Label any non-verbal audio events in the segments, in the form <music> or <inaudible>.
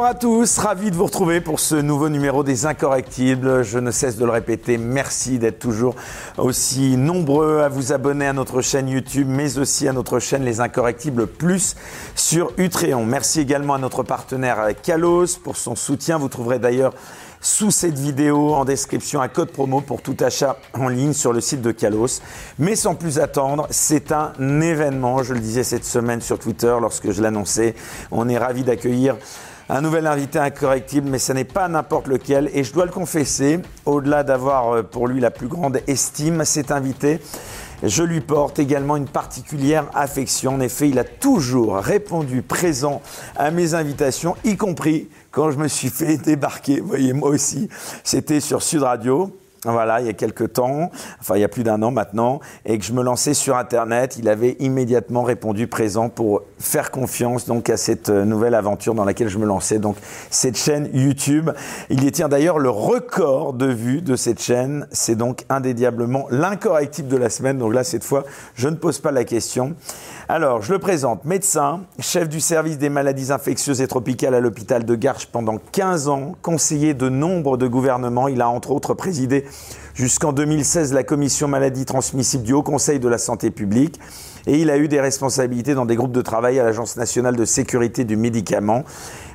Bonsoir à tous, ravi de vous retrouver pour ce nouveau numéro des Incorrectibles. Je ne cesse de le répéter, merci d'être toujours aussi nombreux à vous abonner à notre chaîne YouTube, mais aussi à notre chaîne Les Incorrectibles Plus sur Utréon. Merci également à notre partenaire Kalos pour son soutien. Vous trouverez d'ailleurs sous cette vidéo en description un code promo pour tout achat en ligne sur le site de Kalos. Mais sans plus attendre, c'est un événement, je le disais cette semaine sur Twitter lorsque je l'annonçais. On est ravi d'accueillir un nouvel invité incorrectible, mais ce n'est pas n'importe lequel. Et je dois le confesser, au-delà d'avoir euh, pour lui la plus grande estime, cet invité, je lui porte également une particulière affection. En effet, il a toujours répondu présent à mes invitations, y compris quand je me suis fait <laughs> débarquer. Voyez, moi aussi, c'était sur Sud Radio. Voilà, il y a quelques temps, enfin il y a plus d'un an maintenant, et que je me lançais sur Internet, il avait immédiatement répondu présent pour faire confiance donc à cette euh, nouvelle aventure dans laquelle je me lançais, donc cette chaîne YouTube. Il détient d'ailleurs le record de vues de cette chaîne. C'est donc indédiablement l'incorrectible de la semaine. Donc là, cette fois, je ne pose pas la question. Alors, je le présente, médecin, chef du service des maladies infectieuses et tropicales à l'hôpital de Garches pendant 15 ans, conseiller de nombre de gouvernements. Il a entre autres présidé jusqu'en 2016 la commission maladies transmissibles du Haut Conseil de la santé publique. Et il a eu des responsabilités dans des groupes de travail à l'Agence nationale de sécurité du médicament,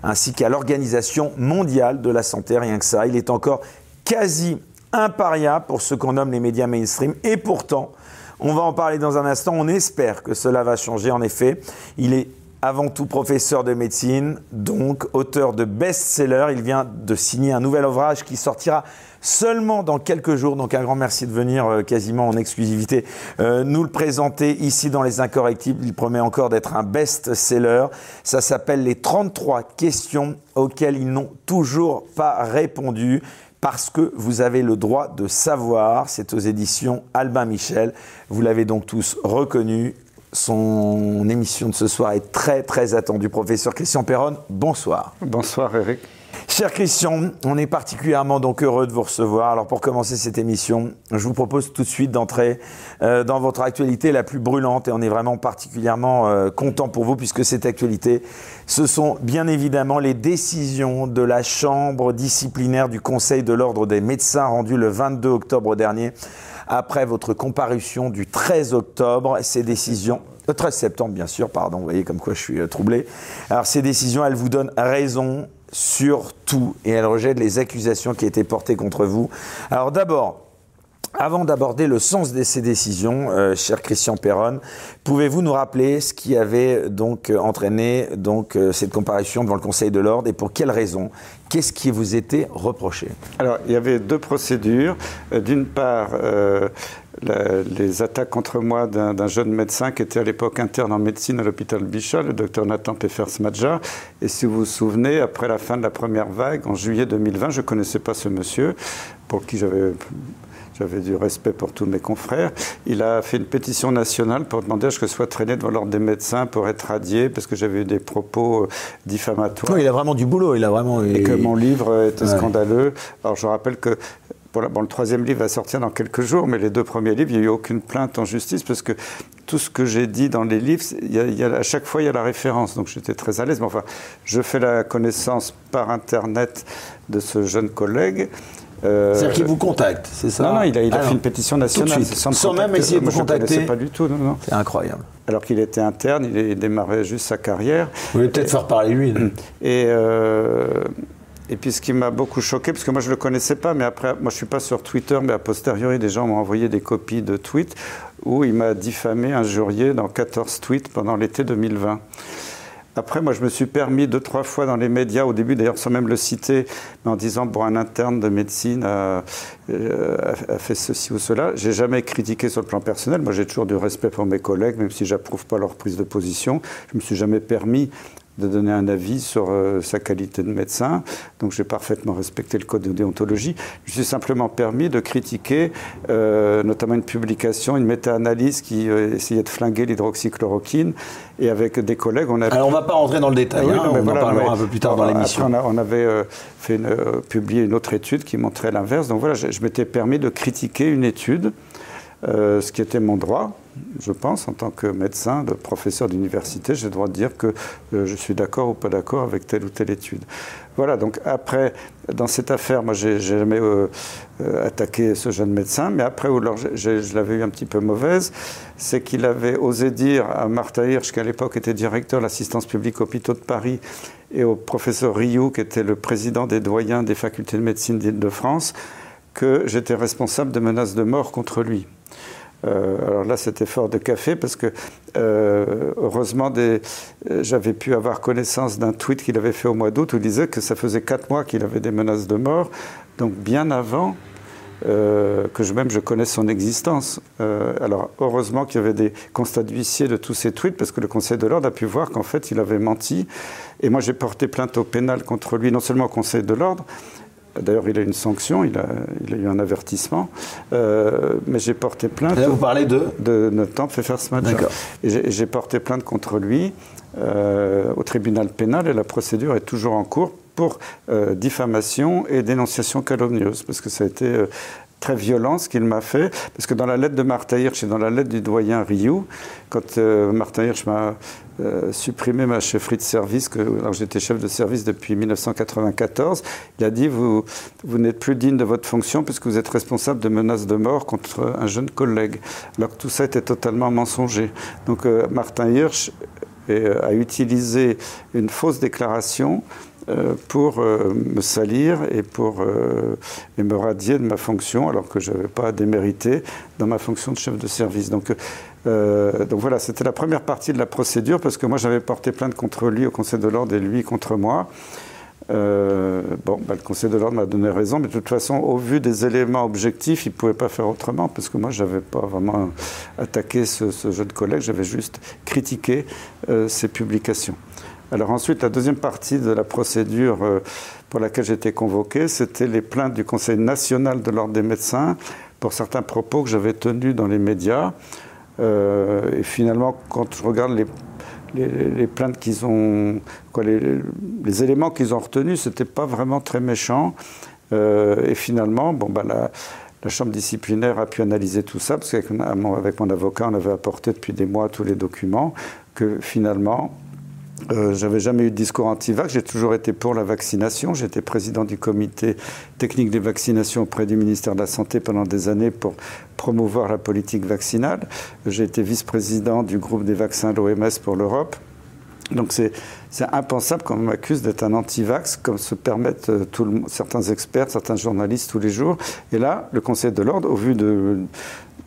ainsi qu'à l'Organisation mondiale de la santé, rien que ça. Il est encore quasi impariable pour ce qu'on nomme les médias mainstream. Et pourtant, on va en parler dans un instant. On espère que cela va changer. En effet, il est avant tout professeur de médecine, donc auteur de best-seller. Il vient de signer un nouvel ouvrage qui sortira seulement dans quelques jours. Donc un grand merci de venir euh, quasiment en exclusivité euh, nous le présenter ici dans Les Incorrectibles. Il promet encore d'être un best-seller. Ça s'appelle les 33 questions auxquelles ils n'ont toujours pas répondu parce que vous avez le droit de savoir. C'est aux éditions Albin Michel. Vous l'avez donc tous reconnu. Son émission de ce soir est très très attendue. Professeur Christian Perron, bonsoir. Bonsoir Eric. Cher Christian, on est particulièrement donc heureux de vous recevoir. Alors pour commencer cette émission, je vous propose tout de suite d'entrer euh, dans votre actualité la plus brûlante et on est vraiment particulièrement euh, content pour vous puisque cette actualité, ce sont bien évidemment les décisions de la Chambre disciplinaire du Conseil de l'ordre des médecins rendues le 22 octobre dernier après votre comparution du 13 octobre. Ces décisions le 13 septembre, bien sûr, pardon, vous voyez comme quoi je suis euh, troublé. Alors, ces décisions, elles vous donnent raison sur tout et elles rejettent les accusations qui étaient portées contre vous. Alors, d'abord, avant d'aborder le sens de ces décisions, euh, cher Christian Perron, pouvez-vous nous rappeler ce qui avait donc euh, entraîné donc euh, cette comparution devant le Conseil de l'ordre et pour quelles raisons Qu'est-ce qui vous était reproché? Alors, il y avait deux procédures. D'une part, les attaques contre moi d'un jeune médecin qui était à l'époque interne en médecine à l'hôpital Bichat, le docteur Nathan Peffers-Madja. Et si vous vous souvenez, après la fin de la première vague, en juillet 2020, je ne connaissais pas ce monsieur, pour qui j'avais j'avais du respect pour tous mes confrères. Il a fait une pétition nationale pour demander à ce que je sois traîné devant l'ordre des médecins pour être radié parce que j'avais eu des propos euh, diffamatoires. il a vraiment du boulot, il a vraiment. Et que mon livre était scandaleux. Alors je rappelle que Bon, le troisième livre va sortir dans quelques jours, mais les deux premiers livres, il n'y a eu aucune plainte en justice parce que tout ce que j'ai dit dans les livres, il à chaque fois, il y a la référence. Donc j'étais très à l'aise. Mais enfin, je fais la connaissance par Internet de ce jeune collègue. Euh, C'est-à-dire qu'il vous contacte, c'est ça Non, non, il a, fait une pétition nationale. Sans, sans même essayer de vous contacter pas du tout, non, non. C'est incroyable. Alors qu'il était interne, il démarrait juste sa carrière. Vous voulez peut-être faire parler lui. <clears throat> Et, euh, et puis ce qui m'a beaucoup choqué, parce que moi je ne le connaissais pas, mais après, moi je ne suis pas sur Twitter, mais a posteriori, des gens m'ont envoyé des copies de tweets où il m'a diffamé, injurié dans 14 tweets pendant l'été 2020. Après, moi, je me suis permis deux, trois fois dans les médias, au début d'ailleurs sans même le citer, mais en disant, bon, un interne de médecine a, euh, a fait ceci ou cela. J'ai jamais critiqué sur le plan personnel. Moi, j'ai toujours du respect pour mes collègues, même si j'approuve pas leur prise de position. Je me suis jamais permis de donner un avis sur euh, sa qualité de médecin. Donc j'ai parfaitement respecté le code de déontologie. Je me suis simplement permis de critiquer euh, notamment une publication, une méta-analyse qui euh, essayait de flinguer l'hydroxychloroquine. Et avec des collègues, on a... Alors on ne va pas rentrer dans le détail, hein, on en parlera un peu plus tard dans l'émission. On, avait fait publié une autre étude qui montrait l'inverse. Donc voilà, je, je m'étais permis de critiquer une étude ce qui était mon droit, je pense, en tant que médecin, de professeur d'université, j'ai le droit de dire que je suis d'accord ou pas d'accord avec telle ou telle étude. Voilà, donc après, dans cette affaire, moi, j'ai jamais euh, euh, attaqué ce jeune médecin, mais après, je l'avais eu un petit peu mauvaise, c'est qu'il avait osé dire à Martha Hirsch, qui à l'époque était directeur de l'assistance publique hôpitaux de Paris, et au professeur Rioux, qui était le président des doyens des facultés de médecine d'Île-de-France, que j'étais responsable de menaces de mort contre lui. Euh, alors là, c'était fort de café parce que euh, heureusement, euh, j'avais pu avoir connaissance d'un tweet qu'il avait fait au mois d'août où il disait que ça faisait quatre mois qu'il avait des menaces de mort, donc bien avant que je, même je connaisse son existence. alors heureusement qu'il y avait des constats d'huissier de tous ces tweets parce que le Conseil de l'ordre a pu voir qu'en fait il avait menti. Et moi j'ai porté plainte au pénal contre lui, non seulement au Conseil de l'ordre, D'ailleurs, il a une sanction, il a, il a eu un avertissement. Euh, mais j'ai porté plainte. Là, vous parlez de De notre temps fait faire ce match. Et j'ai porté plainte contre lui euh, au tribunal pénal et la procédure est toujours en cours pour euh, diffamation et dénonciation calomnieuse, parce que ça a été très violent ce qu'il m'a fait, parce que dans la lettre de Martha Hirsch et dans la lettre du doyen Rioux, quand Martin Hirsch m'a euh, supprimer ma chefferie de service, que, alors j'étais chef de service depuis 1994. Il a dit Vous, vous n'êtes plus digne de votre fonction puisque vous êtes responsable de menaces de mort contre un jeune collègue. Alors que tout ça était totalement mensonger. Donc euh, Martin Hirsch euh, a utilisé une fausse déclaration pour me salir et pour et me radier de ma fonction alors que je n'avais pas à démériter dans ma fonction de chef de service. Donc euh, voilà, c'était la première partie de la procédure parce que moi j'avais porté plainte contre lui au Conseil de l'ordre et lui contre moi. Euh, bon, bah, le Conseil de l'ordre m'a donné raison, mais de toute façon, au vu des éléments objectifs, il ne pouvait pas faire autrement, parce que moi, je n'avais pas vraiment attaqué ce, jeune collègue, j'avais juste critiqué euh, ses publications. Alors ensuite, la deuxième partie de la procédure pour laquelle j'étais convoqué, c'était les plaintes du Conseil national de l'ordre des médecins pour certains propos que j'avais tenus dans les médias. Euh, et finalement, quand je regarde les, plaintes qu'ils ont, les, éléments qu'ils ont retenus, c'était pas vraiment très méchant. Euh, et finalement, bon, bah, la, chambre disciplinaire a pu analyser tout ça, parce qu'avec mon, mon avocat, on avait apporté depuis des mois tous les documents, que finalement, euh, j'avais jamais eu de discours anti-vax, j'ai toujours été pour la vaccination. J'étais président du comité technique des vaccinations auprès du ministère de la Santé pendant des années pour promouvoir la politique vaccinale. J'ai été vice-président du groupe des vaccins de l'OMS pour l'Europe. Donc c'est impensable qu'on m'accuse d'être un anti-vax, comme se permettent euh, certains experts, certains journalistes tous les jours. Et là, le Conseil de l'ordre, au vu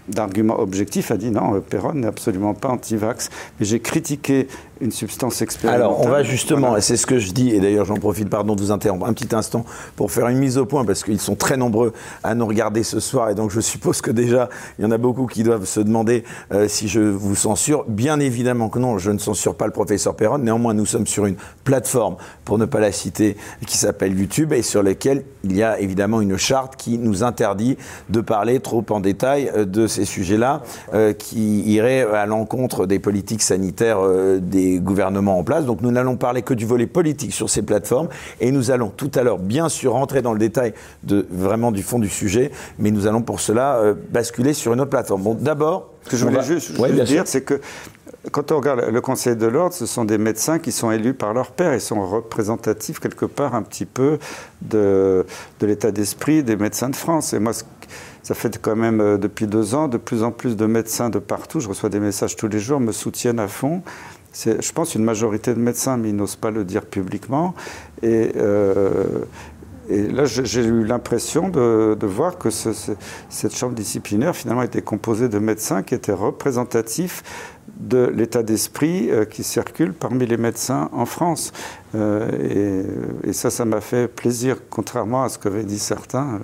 d'arguments objectifs, a dit non, euh, Perron n'est absolument pas anti-vax. Mais j'ai critiqué une substance expérimentale. Alors, on va justement, et c'est ce que je dis, et d'ailleurs j'en profite, pardon de vous interrompre un petit instant pour faire une mise au point, parce qu'ils sont très nombreux à nous regarder ce soir, et donc je suppose que déjà, il y en a beaucoup qui doivent se demander euh, si je vous censure. Bien évidemment que non, je ne censure pas le professeur Perron, néanmoins nous sommes sur une plateforme, pour ne pas la citer, qui s'appelle YouTube, et sur laquelle il y a évidemment une charte qui nous interdit de parler trop en détail euh, de ces sujets-là, euh, qui iraient à l'encontre des politiques sanitaires des gouvernements en place. Donc nous n'allons parler que du volet politique sur ces plateformes et nous allons tout à l'heure bien sûr rentrer dans le détail de vraiment du fond du sujet, mais nous allons pour cela euh, basculer sur une autre plateforme. Bon, d'abord, ce que je voulais juste, dire, c'est que quand on regarde le Conseil de l'ordre, ce sont des médecins qui sont élus par leur père. Ils sont représentatifs quelque part un petit peu de, de l'état d'esprit des médecins de France. Et moi, ça fait quand même euh, depuis deux ans, de plus en plus de médecins de partout, je reçois des messages tous les jours, me soutiennent à fond je pense, une majorité de médecins, mais ils n'osent pas le dire publiquement. Et, euh, là, j'ai eu l'impression de, voir que cette chambre disciplinaire, finalement, était composée de médecins qui étaient représentatifs de l'état d'esprit euh, qui circule parmi les médecins en France. Euh, et, et, ça, ça m'a fait plaisir, contrairement à ce qu'avaient dit certains.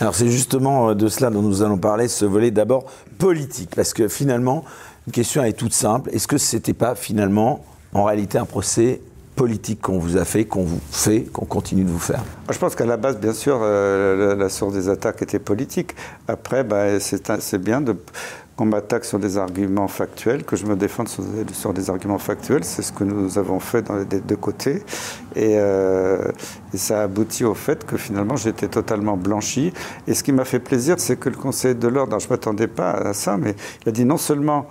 Alors c'est justement de cela dont nous allons parler, ce volet d'abord politique, parce que finalement, une question est toute simple. Est-ce que ce n'était pas finalement, en réalité, un procès politique qu'on vous a fait, qu'on vous fait, qu'on continue de vous faire? Je pense qu'à la base, bien sûr, euh, la, source des attaques était politique. Après, bah, c'est bien qu'on m'attaque sur des arguments factuels, que je me défende sur, des arguments factuels. C'est ce que nous avons fait dans les deux côtés. Et, euh, et ça a abouti au fait que finalement j'étais totalement blanchi. Et ce qui m'a fait plaisir, c'est que le Conseil de l'ordre, je ne m'attendais pas à ça, mais il a dit non seulement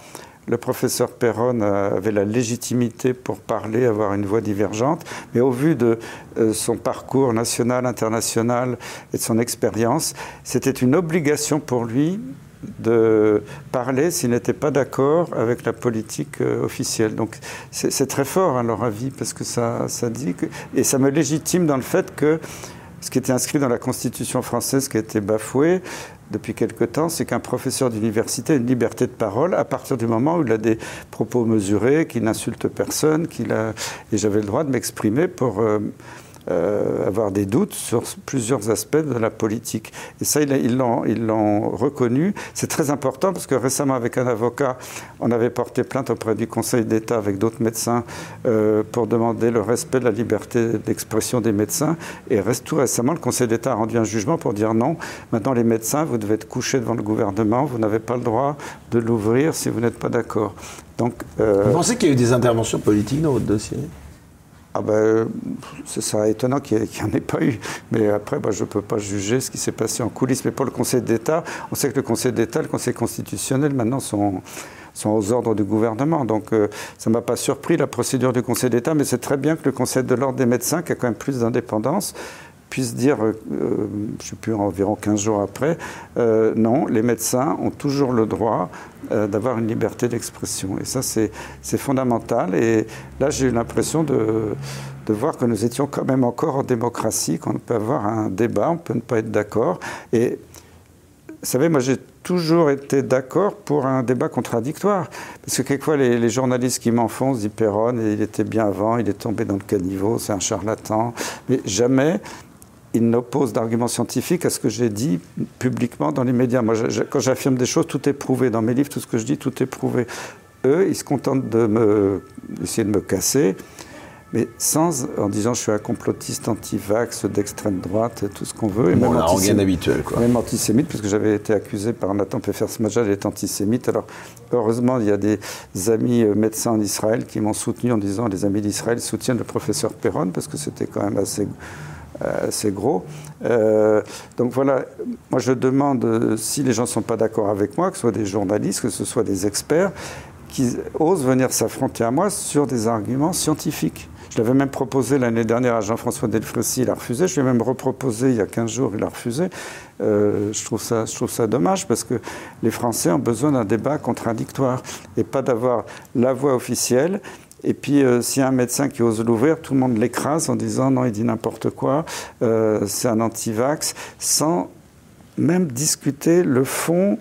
le professeur Perron avait la légitimité pour parler, avoir une voix divergente, mais au vu de euh, son parcours national, international et de son expérience, c'était une obligation pour lui de parler s'il n'était pas d'accord avec la politique euh, officielle. Donc c'est très fort à leur avis parce que ça, ça dit et ça me légitime dans le fait que ce qui était inscrit dans la Constitution française qui a été bafoué, depuis quelque temps, c'est qu'un professeur d'université a une liberté de parole à partir du moment où il a des propos mesurés, qu'il n'insulte personne, qu'il a... et j'avais le droit de m'exprimer pour... Euh, euh, avoir des doutes sur plusieurs aspects de la politique. Et ça, ils l'ont reconnu. C'est très important parce que récemment, avec un avocat, on avait porté plainte auprès du Conseil d'État avec d'autres médecins euh, pour demander le respect de la liberté d'expression des médecins. Et tout récemment, le Conseil d'État a rendu un jugement pour dire non, maintenant les médecins, vous devez être couchés devant le gouvernement, vous n'avez pas le droit de l'ouvrir si vous n'êtes pas d'accord. Donc, euh, Vous pensez qu'il y a eu des interventions politiques dans votre dossier? Ah ben, ce serait étonnant qu'il n'y en ait pas eu. Mais après, je ne peux pas juger ce qui s'est passé en coulisses. Mais pour le Conseil d'État, on sait que le Conseil d'État, le Conseil constitutionnel, maintenant, sont, sont aux ordres du gouvernement. Donc euh, ça ne m'a pas surpris, la procédure du Conseil d'État. Mais c'est très bien que le Conseil de l'ordre des médecins, qui a quand même plus d'indépendance, puisse dire, euh, je ne sais plus, environ 15 jours après, euh, non, les médecins ont toujours le droit euh, d'avoir une liberté d'expression. Et ça, c'est fondamental. Et là, j'ai eu l'impression de, de, voir que nous étions quand même encore en démocratie, qu'on peut avoir un débat, on peut ne pas être d'accord. Et vous savez, moi, j'ai toujours été d'accord pour un débat contradictoire. Parce que quelquefois, les, les journalistes qui m'enfoncent disent Perron, il était bien avant, il est tombé dans le caniveau, c'est un charlatan. Mais jamais il n'oppose d'arguments scientifiques à ce que j'ai dit publiquement dans les médias. Moi, quand j'affirme des choses, tout est prouvé. Dans mes livres, tout ce que je dis, tout est prouvé. Eux, ils se contentent de me, d'essayer de me casser, mais sans, en disant je suis un complotiste anti-vax d'extrême droite, tout ce qu'on veut. Et bon, même antisémite, habituel, quoi. Même antisémite, puisque j'avais été accusé par Nathan Peffer-Smajal d'être antisémite. Alors, heureusement, il y a des amis euh, médecins en Israël qui m'ont soutenu en disant les amis d'Israël soutiennent le professeur Perron, parce que c'était quand même assez c'est euh, gros. Euh, donc voilà, moi je demande, euh, si les gens ne sont pas d'accord avec moi, que ce soit des journalistes, que ce soit des experts, qui osent venir s'affronter à moi sur des arguments scientifiques. Je l'avais même proposé l'année dernière à Jean-François Delfrécy, il a refusé. Je lui ai même reproposé il y a 15 jours, il a refusé. je, trouve ça, je trouve ça dommage parce que les Français ont besoin d'un débat contradictoire et pas d'avoir la voix officielle et puis, euh, s'il y a un médecin qui ose l'ouvrir, tout le monde l'écrase en disant non, il dit n'importe quoi, euh, c'est un anti-vax, sans même discuter le fond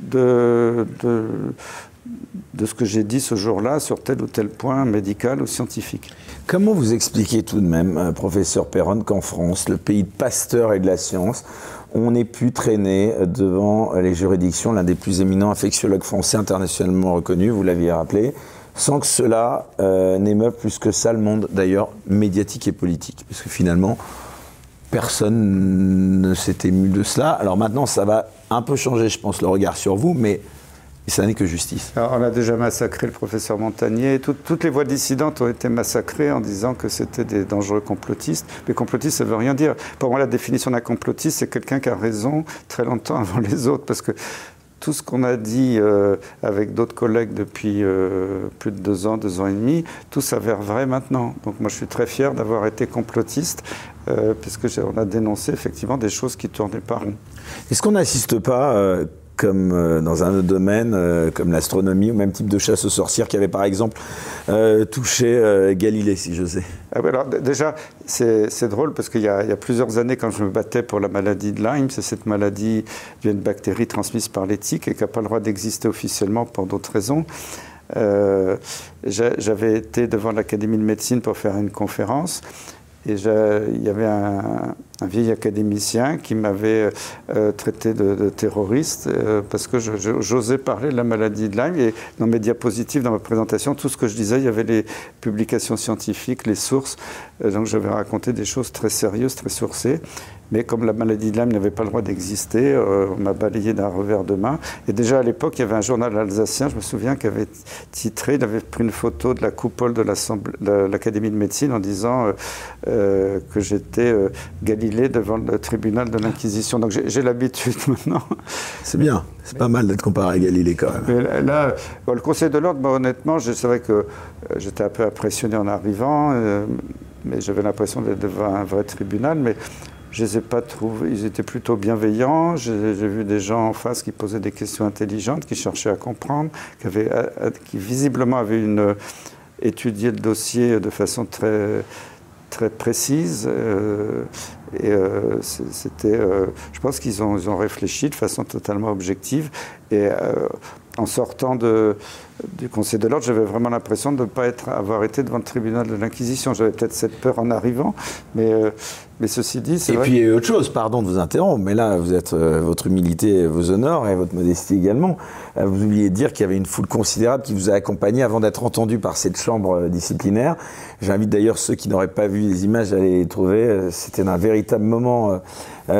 de, de, ce que j'ai dit ce jour-là sur tel ou tel point médical ou scientifique. Comment vous expliquez tout de même, euh, professeur Perron, qu'en France, le pays de Pasteur et de la science, on ait pu traîner devant les juridictions l'un des plus éminents infectiologues français internationalement reconnu, vous l'aviez rappelé, sans que cela euh, n'émeuve plus que ça le monde d'ailleurs médiatique et politique. Parce que finalement, personne ne s'est ému de cela. Alors maintenant, ça va un peu changer, je pense, le regard sur vous, mais ça n'est que justice. on a déjà massacré le professeur Montagnier. toutes les voix dissidentes ont été massacrées en disant que c'était des dangereux complotistes. Mais complotiste, ça ne veut rien dire. Pour moi, la définition d'un complotiste, c'est quelqu'un qui a raison très longtemps <laughs> avant les autres. Parce que tout ce qu'on a dit euh, avec d'autres collègues depuis euh, plus de deux ans, deux ans et demi, tout s'avère vrai maintenant. Donc moi je suis très fier d'avoir été complotiste, euh, puisque on a dénoncé effectivement des choses qui tournaient pas rond. Est-ce qu'on n'assiste pas comme euh, dans un autre domaine, euh, comme l'astronomie, ou même type de chasse aux sorcières qui avait par exemple euh, touché Galilée, si je sais. Ah alors, déjà, c'est drôle parce qu'il y, a plusieurs années, quand je me battais pour la maladie de Lyme, c'est cette maladie d'une bactérie transmise par l'éthique et qui n'a pas le droit d'exister officiellement pour d'autres raisons. J'avais été devant l'Académie de médecine pour faire une conférence et il y avait un, vieil académicien qui m'avait euh, traité de, terroriste euh, parce que j'osais parler de la maladie de Lyme. Et dans mes diapositives, dans ma présentation, tout ce que je disais, il y avait les publications scientifiques, les sources. Euh, donc j'avais raconté des choses très sérieuses, très sourcées. Mais comme la maladie de Lyme n'avait pas le droit d'exister, on m'a balayé d'un revers de main. Et déjà à l'époque, il y avait un journal alsacien, je me souviens, qui avait titré, il avait pris une photo de la coupole de l'Académie de médecine en disant que j'étais Galilée devant le tribunal de l'Inquisition. Donc j'ai l'habitude <laughs> maintenant. C'est bien, c'est pas mal d'être comparé à Galilée quand même. là, le Conseil de l'ordre, honnêtement, c'est vrai que j'étais un peu impressionné en arrivant, mais j'avais l'impression d'être devant un vrai tribunal. Mais je les ai pas trouvés. Ils étaient plutôt bienveillants. J'ai vu des gens en face qui posaient des questions intelligentes, qui cherchaient à comprendre, qui, avaient, qui visiblement avaient une, étudié le dossier de façon très, très précise. Euh, et euh, c'était, euh, je pense qu'ils ont, ils ont réfléchi de façon totalement objective. Et en sortant de, du Conseil de l'ordre, j'avais vraiment l'impression de ne pas être, avoir été devant le tribunal de l'Inquisition. J'avais peut-être cette peur en arrivant, mais, euh, mais ceci dit, c'est Et puis autre chose, pardon de vous interrompre, mais là, vous êtes, euh, votre humilité vous honore et votre modestie également. Euh, vous oubliez de dire qu'il y avait une foule considérable qui vous a accompagné avant d'être entendu par cette chambre disciplinaire. J'invite d'ailleurs ceux qui n'auraient pas vu les images à les trouver. C'était un véritable moment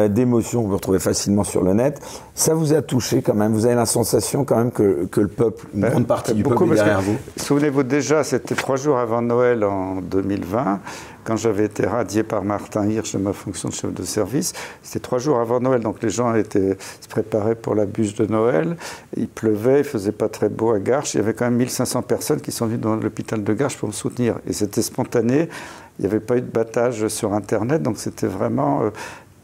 d'émotion que vous retrouvez facilement sur le net. Ça vous a touché quand même Vous avez la sensation quand même que, que le peuple, une ben, grande partie du peuple est derrière vous Souvenez-vous déjà, c'était trois jours avant Noël en 2020 quand j'avais été radié par Martin Hirsch de ma fonction de chef de service. C'était trois jours avant Noël, donc les gens étaient, se préparaient pour la bûche de Noël. Il pleuvait, il faisait pas très beau à Garches. Il y avait quand même 1500 personnes qui sont venues dans l'hôpital de Garches pour me soutenir. Et c'était spontané. Il n'y avait pas eu de battage sur Internet, donc c'était vraiment euh,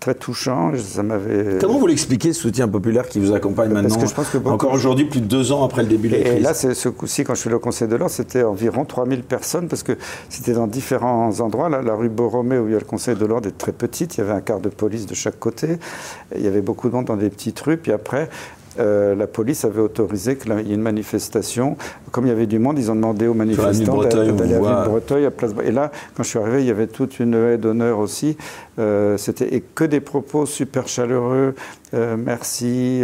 très touchant. Ça m'avait. Comment vous l'expliquez ce soutien populaire qui vous accompagne maintenant Parce que je pense que Encore aujourd'hui, plus de deux ans après le début de la crise. Et là, ce coup-ci, quand je suis le Conseil de l'ordre, c'était environ 3000 personnes parce que c'était dans différents endroits. la rue Borromée, où il y a le Conseil de l'ordre, est très petite. Il y avait un quart de police de chaque côté. Il y avait beaucoup de monde dans des petites rues. Puis après, euh, la police avait autorisé qu'il y ait une manifestation. Comme il y avait du monde, ils ont demandé aux manifestants d'aller à Breteuil, à Place. Et là, quand je suis arrivé, il y avait toute une haie d'honneur aussi. Euh, c'était et que des propos super chaleureux. Euh, merci,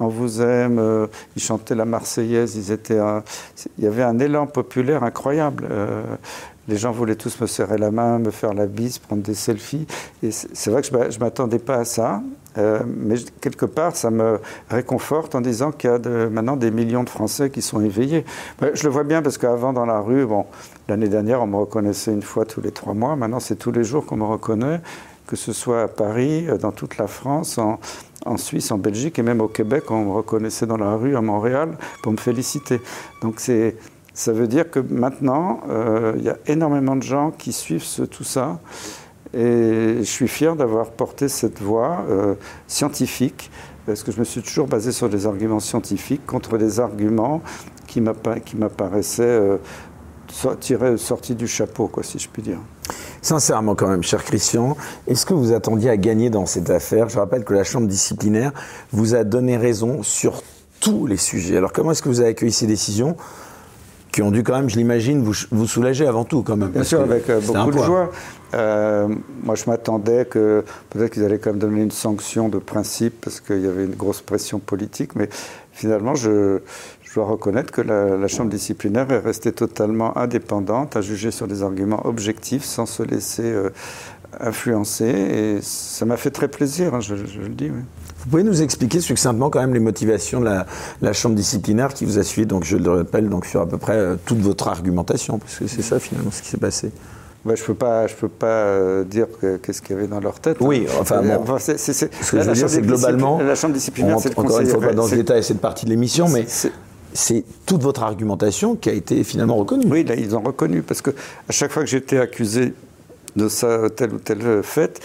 on vous aime. ils chantaient la Marseillaise. Ils étaient. il y avait un élan populaire incroyable. Les gens voulaient tous me serrer la main, me faire la bise, prendre des selfies. Et c'est vrai que je ne m'attendais pas à ça. Euh, mais quelque part, ça me réconforte en disant qu'il y a maintenant des millions de Français qui sont éveillés. Je le vois bien parce qu'avant, dans la rue, bon, l'année dernière, on me reconnaissait une fois tous les trois mois. Maintenant, c'est tous les jours qu'on me reconnaît, que ce soit à Paris, euh, dans toute la France, en, Suisse, en Belgique et même au Québec, on me reconnaissait dans la rue à Montréal pour me féliciter. Donc ça veut dire que maintenant, euh, il y a énormément de gens qui suivent tout ça. Et je suis fier d'avoir porté cette voix euh, scientifique, parce que je me suis toujours basé sur des arguments scientifiques contre des arguments qui m'apparaissaient euh, tirés, sortis du chapeau, quoi, si je puis dire. Sincèrement, quand même, cher Christian, est-ce que vous attendiez à gagner dans cette affaire? Je rappelle que la Chambre disciplinaire vous a donné raison sur tous les sujets. Alors, comment est-ce que vous avez accueilli ces décisions? Qui ont dû quand même, je l'imagine, vous, vous, soulager avant tout quand même. Bien sûr, avec euh, beaucoup de joie. Euh, moi, je m'attendais que peut-être qu'ils allaient quand même donner une sanction de principe parce qu'il y avait une grosse pression politique, mais finalement, je, dois reconnaître que la, Chambre disciplinaire est restée totalement indépendante, à juger sur des arguments objectifs sans se laisser euh, influencer, et ça m'a fait très plaisir, hein, je, je, le dis. Oui. Vous pouvez nous expliquer succinctement quand même les motivations de la, chambre disciplinaire qui vous a suivi, donc je le rappelle, donc sur à peu près euh, toute votre argumentation, parce que c'est ça finalement ce qui s'est passé. Bah, je ne peux pas, je peux pas euh, dire qu'est-ce qu'il y avait dans leur tête. Oui, hein. enfin, bon, enfin c'est, ce que je veux dire, c'est globalement. La chambre disciplinaire, c'est Encore une fois, pas dans le détail cette partie de l'émission, mais c'est toute votre argumentation qui a été finalement reconnue. Oui, là, ils ont reconnu, parce que à chaque fois que j'étais accusé de ça, telle ou telle fait,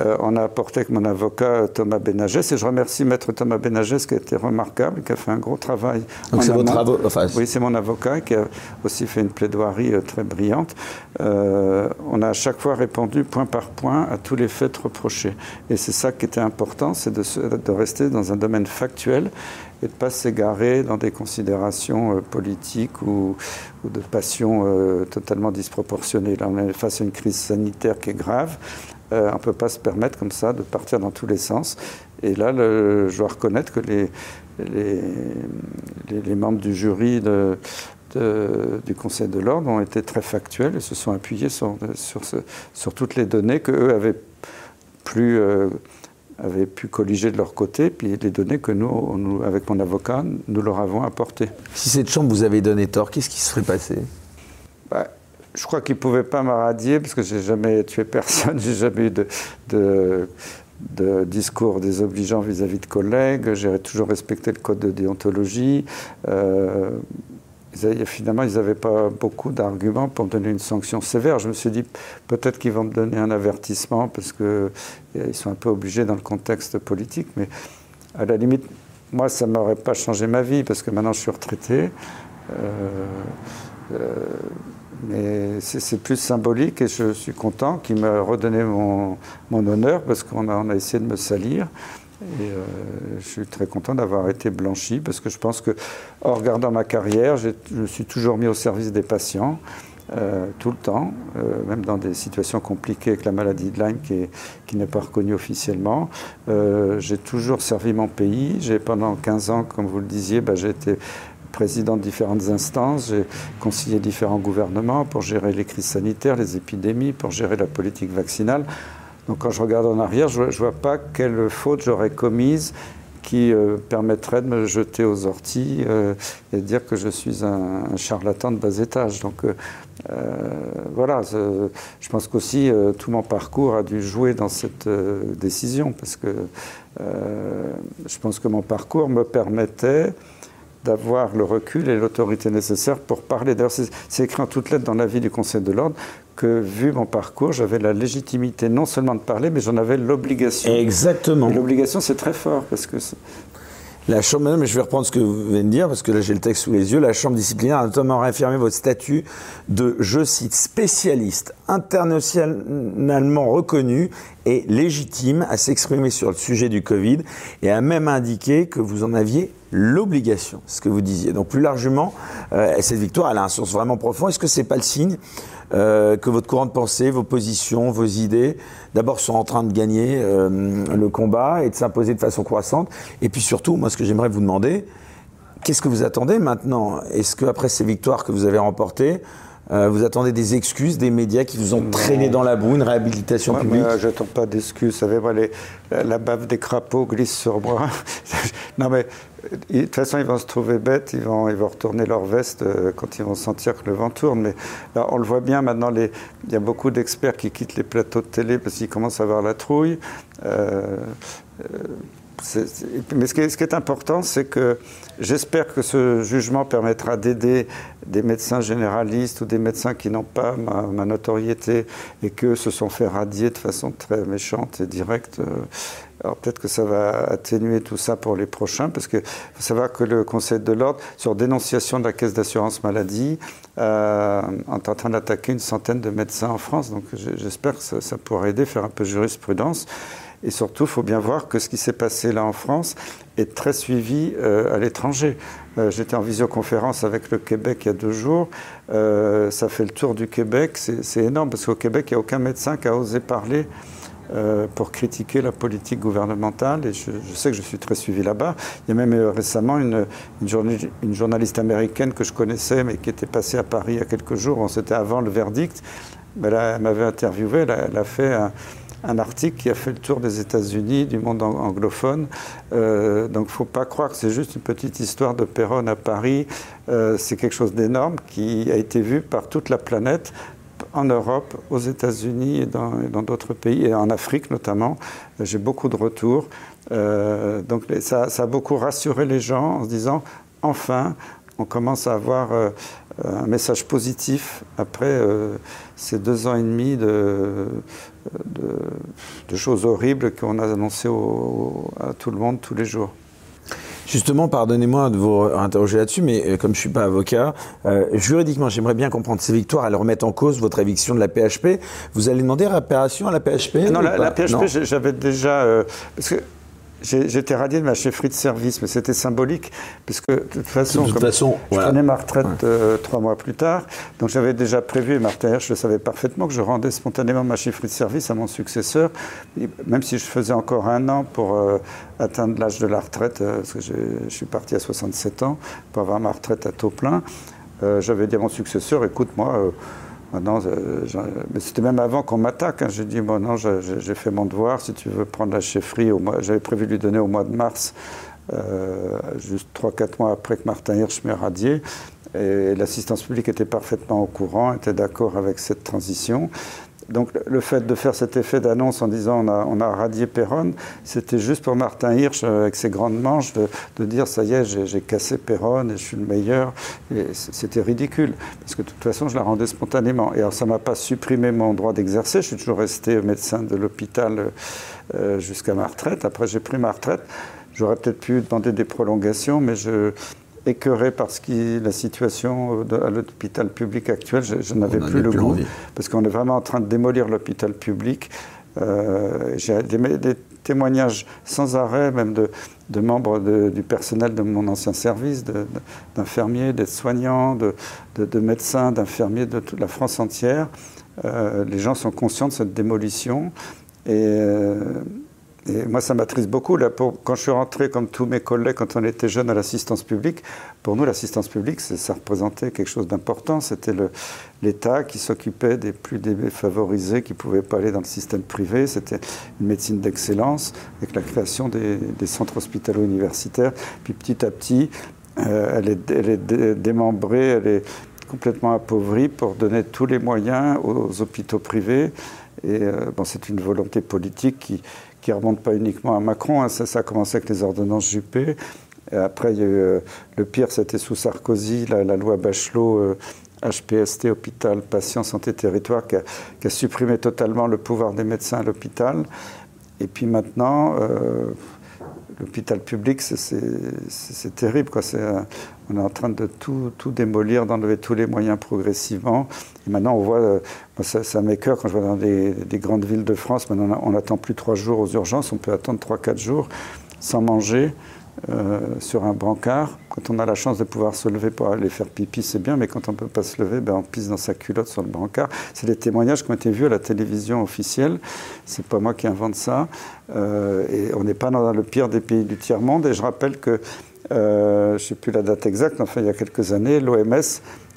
euh, on a apporté avec mon avocat Thomas Benagès, et je remercie Maître Thomas Benagès qui a été remarquable, qui a fait un gros travail. Donc c'est votre avocat enfin, Oui, c'est mon avocat qui a aussi fait une plaidoirie euh, très brillante. Euh, on a à chaque fois répondu point par point à tous les faits reprochés. Et c'est ça qui était important, c'est de, de, rester dans un domaine factuel et de ne pas s'égarer dans des considérations politiques ou, ou de passions totalement disproportionnées. Là, on est face à une crise sanitaire qui est grave. Euh, on ne peut pas se permettre comme ça de partir dans tous les sens. Et là, je dois reconnaître que les, les, membres du jury du Conseil de l'ordre ont été très factuels et se sont appuyés sur, sur, toutes les données qu'eux avaient plus avaient pu colliger de leur côté, puis les données que nous, avec mon avocat, nous leur avons apportées. Si cette chambre vous avait donné tort, qu'est-ce qui se serait passé? Bah, Je crois qu'ils ne pouvaient pas m'arradier, parce que j'ai jamais tué personne, <laughs> j'ai jamais eu de, discours désobligeants vis-à-vis de collègues, j'ai toujours respecté le code de déontologie. Euh, finalement, ils n'avaient pas beaucoup d'arguments pour me donner une sanction sévère. Je me suis dit, peut-être qu'ils vont me donner un avertissement parce qu'ils euh, sont un peu obligés dans le contexte politique. Mais à la limite, moi, ça ne m'aurait pas changé ma vie parce que maintenant, je suis retraité. Euh, mais c'est plus symbolique et je suis content qu'il m'ait redonné mon, honneur parce qu'on a, essayé de me salir. Euh, je suis très content d'avoir été blanchi parce que je pense que, en regardant ma carrière, je me suis toujours mis au service des patients. Euh, tout le temps, euh, même dans des situations compliquées avec la maladie de Lyme qui, qui n'est pas reconnue officiellement. j'ai toujours servi mon pays. J'ai pendant 15 ans, comme vous le disiez, bah, j'ai été président de différentes instances, j'ai conseillé différents gouvernements pour gérer les crises sanitaires, les épidémies, pour gérer la politique vaccinale. Donc quand je regarde en arrière, je ne vois pas quelle faute j'aurais commise qui euh, permettrait de me jeter aux orties euh, et de dire que je suis un, charlatan de bas étage. Donc euh, voilà, je pense qu'aussi tout mon parcours a dû jouer dans cette décision parce que je pense que mon parcours me permettait d'avoir le recul et l'autorité nécessaire pour parler. D'ailleurs, c'est écrit en toutes lettres dans l'avis du Conseil de l'ordre que, vu mon parcours, j'avais la légitimité non seulement de parler, mais j'en avais l'obligation. Exactement. L'obligation, c'est très fort parce que. La Chambre, mais je vais reprendre ce que vous venez de dire, parce que là j'ai le texte sous les yeux. La Chambre disciplinaire a notamment réaffirmé votre statut de, je cite, spécialiste internationalement reconnu et légitime à s'exprimer sur le sujet du Covid et a même indiqué que vous en aviez l'obligation, ce que vous disiez. Donc plus largement, euh, cette victoire, elle a un sens vraiment profond. Est-ce que c'est pas le signe euh, que votre courant de pensée, vos positions, vos idées, d'abord sont en train de gagner euh, le combat et de s'imposer de façon croissante? Et puis surtout, moi, ce que j'aimerais vous demander, qu'est-ce que vous attendez maintenant? Est-ce qu'après ces victoires que vous avez remportées, euh, vous attendez des excuses des médias qui vous ont traîné dans la boue, une réhabilitation publique Je J'attends pas d'excuses. Vous savez, la bave des crapauds glisse sur moi. <laughs> non, mais de toute façon, ils vont se trouver bêtes, ils vont, ils vont retourner leur veste euh, quand ils vont sentir que le vent tourne. Mais là, on le voit bien maintenant, les, il y a beaucoup d'experts qui quittent les plateaux de télé parce qu'ils commencent à avoir la trouille. Euh, mais ce qui, est, important, c'est que j'espère que ce jugement permettra d'aider des médecins généralistes ou des médecins qui n'ont pas ma, notoriété et que se sont fait radier de façon très méchante et directe. Alors peut-être que ça va atténuer tout ça pour les prochains, parce qu'il faut savoir que le Conseil de l'ordre, sur dénonciation de la caisse d'assurance maladie, euh, est en train d'attaquer une centaine de médecins en France. Donc j'espère que ça, ça pourra aider, faire un peu jurisprudence. Et surtout, il faut bien voir que ce qui s'est passé là en France est très suivi euh, à l'étranger. Euh, j'étais en visioconférence avec le Québec il y a deux jours. Euh, ça fait le tour du Québec. C'est énorme parce qu'au Québec, il n'y a aucun médecin qui a osé parler pour critiquer la politique gouvernementale. Et je, sais que je suis très suivi là-bas. Il y a même récemment une, journaliste américaine que je connaissais, mais qui était passée à Paris il y a quelques jours. C'était avant le verdict. Mais elle m'avait interviewé. Elle a, fait un, article qui a fait le tour des États-Unis, du monde anglophone. Euh, donc, faut pas croire que c'est juste une petite histoire de Perron à Paris. c'est quelque chose d'énorme qui a été vu par toute la planète en Europe, aux États-Unis et dans d'autres pays, et en Afrique notamment. J'ai beaucoup de retours. Euh, donc ça, a beaucoup rassuré les gens en se disant, enfin, on commence à avoir euh, un message positif après euh, ces deux ans et demi de, de, choses horribles qu'on a annoncées à tout le monde tous les jours. Justement, pardonnez-moi de vous interroger là-dessus, mais euh, comme je ne suis pas avocat, euh, juridiquement, j'aimerais bien comprendre ces victoires, elles remettent en cause votre éviction de la PHP. Vous allez demander réparation à la PHP Non, la, PHP, j'avais déjà... Euh, parce que J'étais radié de ma chefferie de service, mais c'était symbolique, puisque de toute façon, je prenais ma retraite euh, trois mois plus tard, donc j'avais déjà prévu, et Martin je savais parfaitement que je rendais spontanément ma chefferie de service à mon successeur, même si je faisais encore un an pour euh, atteindre l'âge de la retraite, euh, parce que je suis parti à 67 ans, pour avoir ma retraite à taux plein. J'avais dit à mon successeur, écoute, moi Maintenant, c'était même avant qu'on m'attaque. Hein. J'ai dit, bon, non, j'ai fait mon devoir. Si tu veux prendre la chefferie, j'avais prévu de lui donner au mois de mars, juste 3-4 mois après que Martin Hirsch m'ait radié. Et l'assistance publique était parfaitement au courant, était d'accord avec cette transition. Donc le fait de faire cet effet d'annonce en disant on a, on a radié Perron, c'était juste pour Martin Hirsch euh, avec ses grandes manches de, dire ça y est, j'ai cassé Perron et je suis le meilleur. C'était ridicule parce que de toute façon je la rendais spontanément. Et alors ça m'a pas supprimé mon droit d'exercer. Je suis toujours resté médecin de l'hôpital euh, jusqu'à ma retraite. Après j'ai pris ma retraite. J'aurais peut-être pu demander des prolongations, mais je, écœuré par ce la situation à l'hôpital public actuel. Je, n'avais plus le goût, parce qu'on est vraiment en train de démolir l'hôpital public. Euh, j'ai des, témoignages sans arrêt, même de, membres du personnel de mon ancien service, d'infirmiers, d'aides-soignants, de, médecins, d'infirmiers de toute la France entière. Euh, les gens sont conscients de cette démolition. Et euh, et moi, ça m'attriste beaucoup. Là, quand je suis rentré, comme tous mes collègues, quand on était jeunes à l'assistance publique, pour nous, l'assistance publique, ça représentait quelque chose d'important. C'était l'État qui s'occupait des plus défavorisés qui ne pouvaient pas aller dans le système privé. C'était une médecine d'excellence avec la création des, centres hospitalo-universitaires. Puis petit à petit, euh, elle, est, démembrée, elle est complètement appauvrie pour donner tous les moyens aux hôpitaux privés. Et euh, c'est une volonté politique qui, qui remonte pas uniquement à Macron. Hein. Ça, ça, a commencé avec les ordonnances Juppé. Après, euh, le pire, c'était sous Sarkozy, la, loi Bachelot. HPST, euh, hôpital, patient, santé, territoire, qui a, supprimé totalement le pouvoir des médecins à l'hôpital. Et puis maintenant, euh, l'hôpital public, c'est terrible. Quoi. on est en train de tout, démolir, d'enlever tous les moyens progressivement. Et maintenant, on voit, euh, ça, ça m'écœure quand je vais dans des, grandes villes de France. Maintenant, on n'attend plus trois jours aux urgences, on peut attendre trois, quatre jours sans manger. Euh, sur un brancard. Quand on a la chance de pouvoir se lever pour aller faire pipi, c'est bien, mais quand on ne peut pas se lever, ben on pisse dans sa culotte sur le brancard. C'est des témoignages qui ont été vus à la télévision officielle. C'est pas moi qui invente ça. Euh, et on n'est pas dans le pire des pays du tiers-monde. Et je rappelle que, euh, je ne sais plus la date exacte, enfin il y a quelques années, l'OMS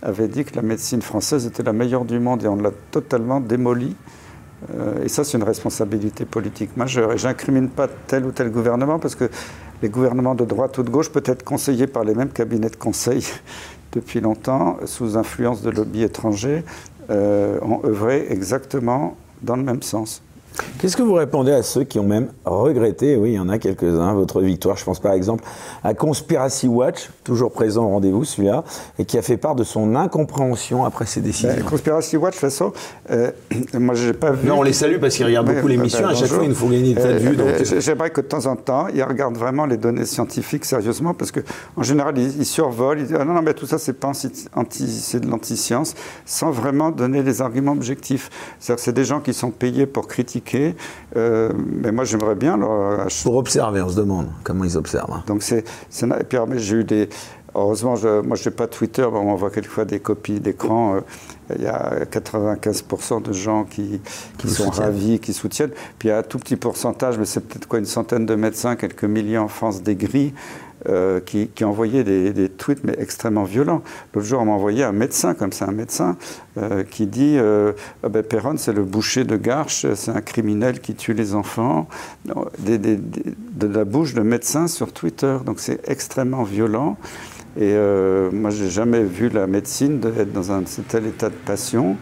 avait dit que la médecine française était la meilleure du monde et on l'a totalement démolie. Et ça, c'est une responsabilité politique majeure. Et j'incrimine pas tel ou tel gouvernement parce que les gouvernements de droite ou de gauche, peut-être conseillés par les mêmes cabinets de conseil <laughs> depuis longtemps, sous influence de lobbies étrangers, euh, ont œuvré exactement dans le même sens. Qu'est-ce que vous répondez à ceux qui ont même regretté, oui, il y en a quelques-uns, votre victoire? Je pense par exemple à Conspiracy Watch, toujours présent au rendez-vous celui-là, et qui a fait part de son incompréhension après ses décisions. Ben, Conspiracy Watch, de toute façon, euh, moi je n'ai pas vu. Non, on les salue parce qu'ils regardent beaucoup l'émission, ben, à chaque fois il nous faut gagner de euh, vue. Euh, j'aimerais que de temps en temps, ils regardent vraiment les données scientifiques sérieusement, parce qu'en général, ils, survolent, ils disent ah non, non, mais tout ça, c'est pas anti, c'est de l'anti-science, sans vraiment donner les arguments objectifs. C'est-à-dire que c'est des gens qui sont payés pour critiquer euh, mais moi, j'aimerais bien. Pour observer, on se demande comment ils observent. Hein. Donc, c'est. Et puis, j'ai eu des. Heureusement, je, moi, je n'ai pas Twitter, on m'envoie quelquefois des copies d'écran. Euh, il y a 95% de gens qui, qui, sont ravis, qui soutiennent. Puis il y a un tout petit pourcentage, mais c'est peut-être quoi, une centaine de médecins, quelques milliers en France des gris, euh, qui, qui, envoyait des, tweets mais extrêmement violents. L'autre jour, on m'a envoyé un médecin, comme c'est un médecin, euh, qui dit euh, ah ben, Perron, c'est le boucher de Garches, c'est un criminel qui tue les enfants. de la bouche de médecin sur Twitter. Donc c'est extrêmement violent. Et moi, j'ai jamais vu la médecine être dans un tel état de passion.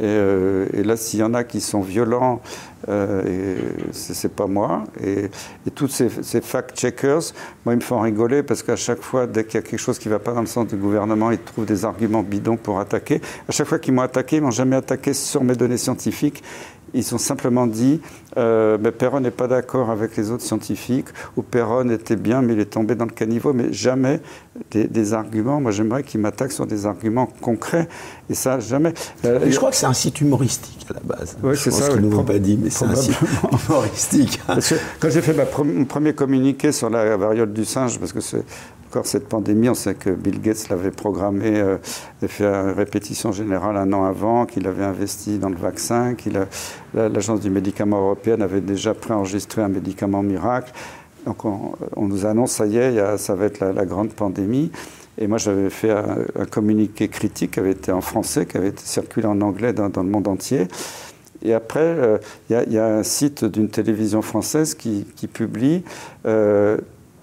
Et là, s'il y en a qui sont violents euh, c'est pas moi. Et, tous ces, fact-checkers, moi, ils me font rigoler parce qu'à chaque fois, dès qu'il y a quelque chose qui ne va pas dans le sens du gouvernement, ils trouvent des arguments bidons pour attaquer. À chaque fois qu'ils m'ont attaqué, ils m'ont jamais attaqué sur mes données scientifiques. Ils ont simplement dit euh, mais Perron n'est pas d'accord avec les autres scientifiques, ou Perron était bien, mais il est tombé dans le caniveau, mais jamais des, arguments. Moi, j'aimerais qu'ils m'attaquent sur des arguments concrets, et ça, jamais. Euh, je crois que c'est un site humoristique à la base. Oui, c'est ça. Ce qu'ils nous ont pas dit, mais c'est un site humoristique. quand j'ai fait mon premier communiqué sur la variole du singe, parce que c'est encore cette pandémie, on sait que Bill Gates l'avait programmé, euh, fait une répétition générale un an avant, qu'il avait investi dans le vaccin, qu'il l'agence du médicament européenne avait déjà préenregistré un médicament miracle. Donc on, nous annonce, ça y est, ça va être la, grande pandémie. Et moi, j'avais fait un, communiqué critique qui avait été en français, qui avait été circulé en anglais dans, le monde entier. Et après, euh, il y, a un site d'une télévision française qui, publie euh,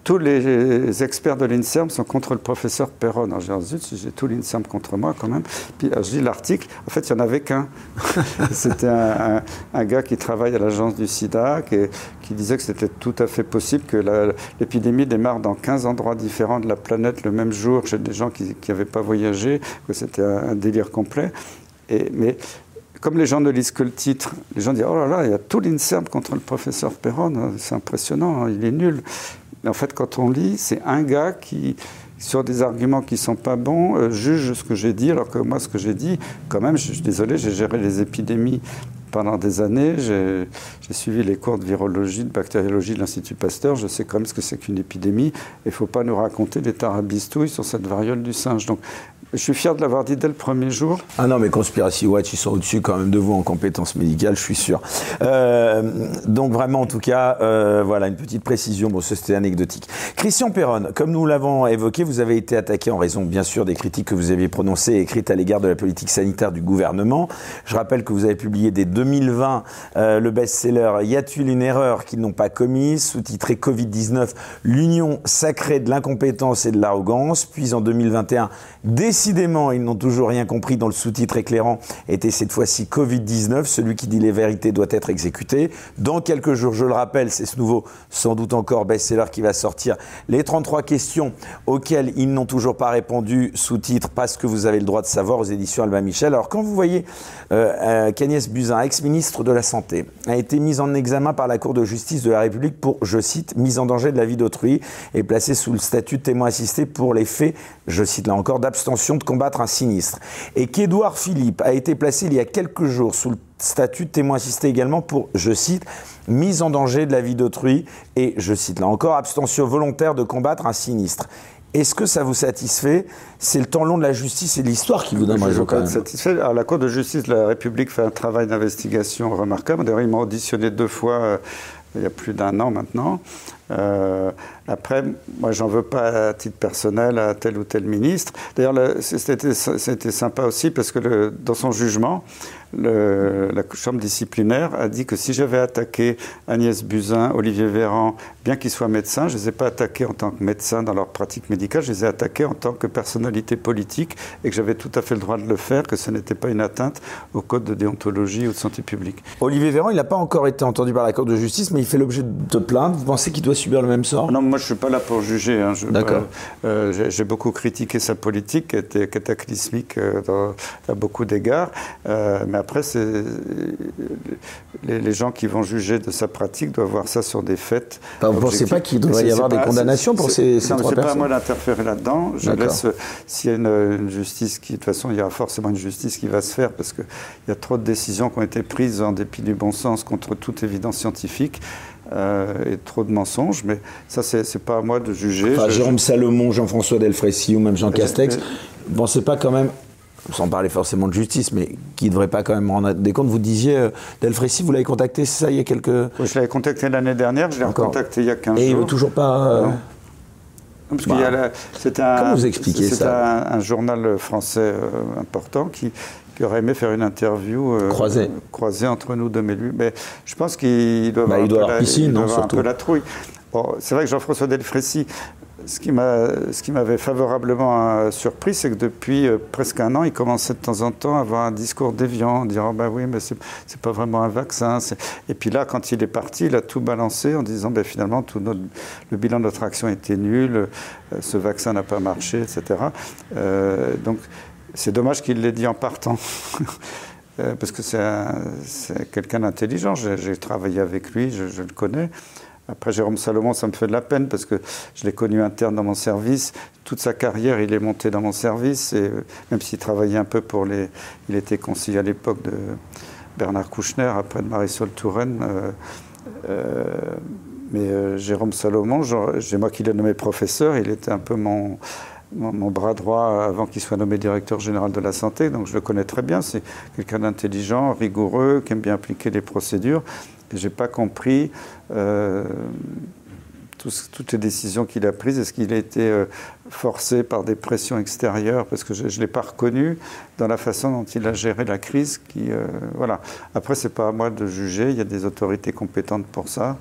tous les experts de l'INSERM sont contre le professeur Perron. Alors j'ai zut, j'ai tout l'INSERM contre moi quand même. Puis je lis l'article, en fait, il n'y en avait qu'un. <laughs> c'était un, gars qui travaille à l'agence du sida, qui, qui disait que c'était tout à fait possible que l'épidémie démarre dans 15 endroits différents de la planète le même jour chez des gens qui n'avaient pas voyagé, que c'était un, délire complet. Et, mais comme les gens ne lisent que le titre, les gens disent Oh là là, il y a tout l'INSERM contre le professeur Perron, c'est impressionnant, il est nul. Mais en fait, quand on lit, c'est un gars qui, sur des arguments qui ne sont pas bons, euh, juge ce que j'ai dit, alors que moi, ce que j'ai dit, quand même, je suis désolé, j'ai géré les épidémies pendant des années. J'ai suivi les cours de virologie, de bactériologie de l'Institut Pasteur. Je sais quand même ce que c'est qu'une épidémie. Il ne faut pas nous raconter des tarabistouilles sur cette variole du singe. Donc, je suis fier de l'avoir dit dès le premier jour. Ah non, mais Conspiracy Watch, ils sont au-dessus quand même de vous en compétences médicales, je suis sûr. Euh, donc vraiment, en tout cas, euh, voilà, une petite précision. Bon, c'était anecdotique. Christian Perron, comme nous l'avons évoqué, vous avez été attaqué en raison, bien sûr, des critiques que vous aviez prononcées et écrites à l'égard de la politique sanitaire du gouvernement. Je rappelle que vous avez publié dès 2020 euh, le best-seller Y a-t-il une erreur qu'ils n'ont pas commise? Sous-titré Covid-19, l'union sacrée de l'incompétence et de l'arrogance. Puis en 2021, des Décidément, ils n'ont toujours rien compris dans le sous-titre éclairant était cette fois-ci Covid-19, celui qui dit les vérités doit être exécuté. Dans quelques jours, je le rappelle, c'est ce nouveau, sans doute encore best-seller qui va sortir. Les 33 questions auxquelles ils n'ont toujours pas répondu, sous-titre parce que vous avez le droit de savoir aux éditions Albin Michel. Alors quand vous voyez euh, euh qu'Agnès Buzyn, ex-ministre de la Santé, a été mise en examen par la Cour de justice de la République pour, je cite, mise en danger de la vie d'autrui et placée sous le statut de témoin assisté pour les faits, je cite là encore, d'abstention de combattre un sinistre. Et qu'Édouard Philippe a été placé il y a quelques jours sous le statut de témoin assisté également pour, je cite, mise en danger de la vie d'autrui et, je cite là encore, abstention volontaire de combattre un sinistre. Est-ce que ça vous satisfait? C'est le temps long de la justice et de l'histoire qui vous donne raison. Je suis satisfait. Alors, la Cour de justice de la République fait un travail d'investigation remarquable. D'ailleurs, il m'a auditionné deux fois euh, il y a plus d'un an maintenant. Euh, après, moi, j'en veux pas à titre personnel à tel ou tel ministre. D'ailleurs, c'était sympa aussi parce que dans son jugement, la Chambre disciplinaire a dit que si j'avais attaqué Agnès Buzyn, Olivier Véran, bien qu'ils soient médecins, je ne les ai pas attaqués en tant que médecins dans leur pratique médicale, je les ai attaqués en tant que personnalité politique et que j'avais tout à fait le droit de le faire, que ce n'était pas une atteinte au code de déontologie ou de santé publique. Olivier Véran, il n'a pas encore été entendu par la Cour de justice, mais il fait l'objet de plaintes. Vous pensez qu'il doit subir le même sort? Non, moi je ne suis pas là pour juger. Hein. D'accord. Euh, j'ai beaucoup critiqué sa politique, qui était cataclysmique euh, dans, à beaucoup d'égards. Euh, mais après, les, les, gens qui vont juger de sa pratique doivent voir ça sur des faits. vous ne pensez pas qu'il doit y avoir des condamnations pour ces, ces trois personnes pas à moi d'interférer là-dedans. Je laisse, s'il y a une, justice qui, de toute façon, il y aura forcément une justice qui va se faire parce qu'il y a trop de décisions qui ont été prises en dépit du bon sens contre toute évidence scientifique. Euh, et trop de mensonges, mais ça, c'est pas à moi de juger. Jérôme Salomon, Jean-François Delfrécy ou même Jean Castex, bon, c'est pas quand même sans parler forcément de justice, mais qui ne devrait pas quand même rendre des comptes. Vous disiez, euh, Delfrécy, vous l'avez contacté, c'est ça, il y a quelques... Oui, je l'avais contacté l'année dernière, je l'ai recontacté il y a 15 jours. Et il veut toujours pas... Euh, Parce qu'il y a c'est un, Comment vous expliquez ça? C'est un, journal français euh, important qui, aurait aimé faire une interview croisée. entre nous deux, mais lui, mais je pense qu'il doit bah, avoir, un, peu la, un peu la trouille. Bon, c'est vrai que Jean-François Delfrécy, ce qui m'avait favorablement euh, surpris, c'est que depuis euh, presque un an, il commençait de temps en temps à avoir un discours déviant, en disant bah oui, mais c'est pas vraiment un vaccin. Et puis là, quand il est parti, il a tout balancé en disant ben, finalement tout notre, le bilan de notre action était nul, euh, ce vaccin n'a pas marché, etc. donc c'est dommage qu'il l'ait dit en partant. <laughs> parce que c'est quelqu'un d'intelligent, j'ai travaillé avec lui, je, le connais. Après Jérôme Salomon, ça me fait de la peine parce que je l'ai connu interne dans mon service. Toute sa carrière, il est monté dans mon service. Et euh, même s'il travaillait un peu pour les. Il était conseiller à l'époque de Bernard Kouchner, après de Marisol Touraine. Euh, euh, mais Jérôme Salomon, j'ai moi qui l'ai nommé professeur, il était un peu mon, mon, bras droit avant qu'il soit nommé directeur général de la santé, donc je le connais très bien. C'est quelqu'un d'intelligent, rigoureux, qui aime bien appliquer les procédures. Je n'ai pas compris euh, toutes les décisions qu'il a prises Est-ce qu'il a été euh, forcé par des pressions extérieures? Parce que je ne l'ai pas reconnu dans la façon dont il a géré la crise. Qui, euh, voilà. Après, ce n'est pas à moi de juger, il y a des autorités compétentes pour ça.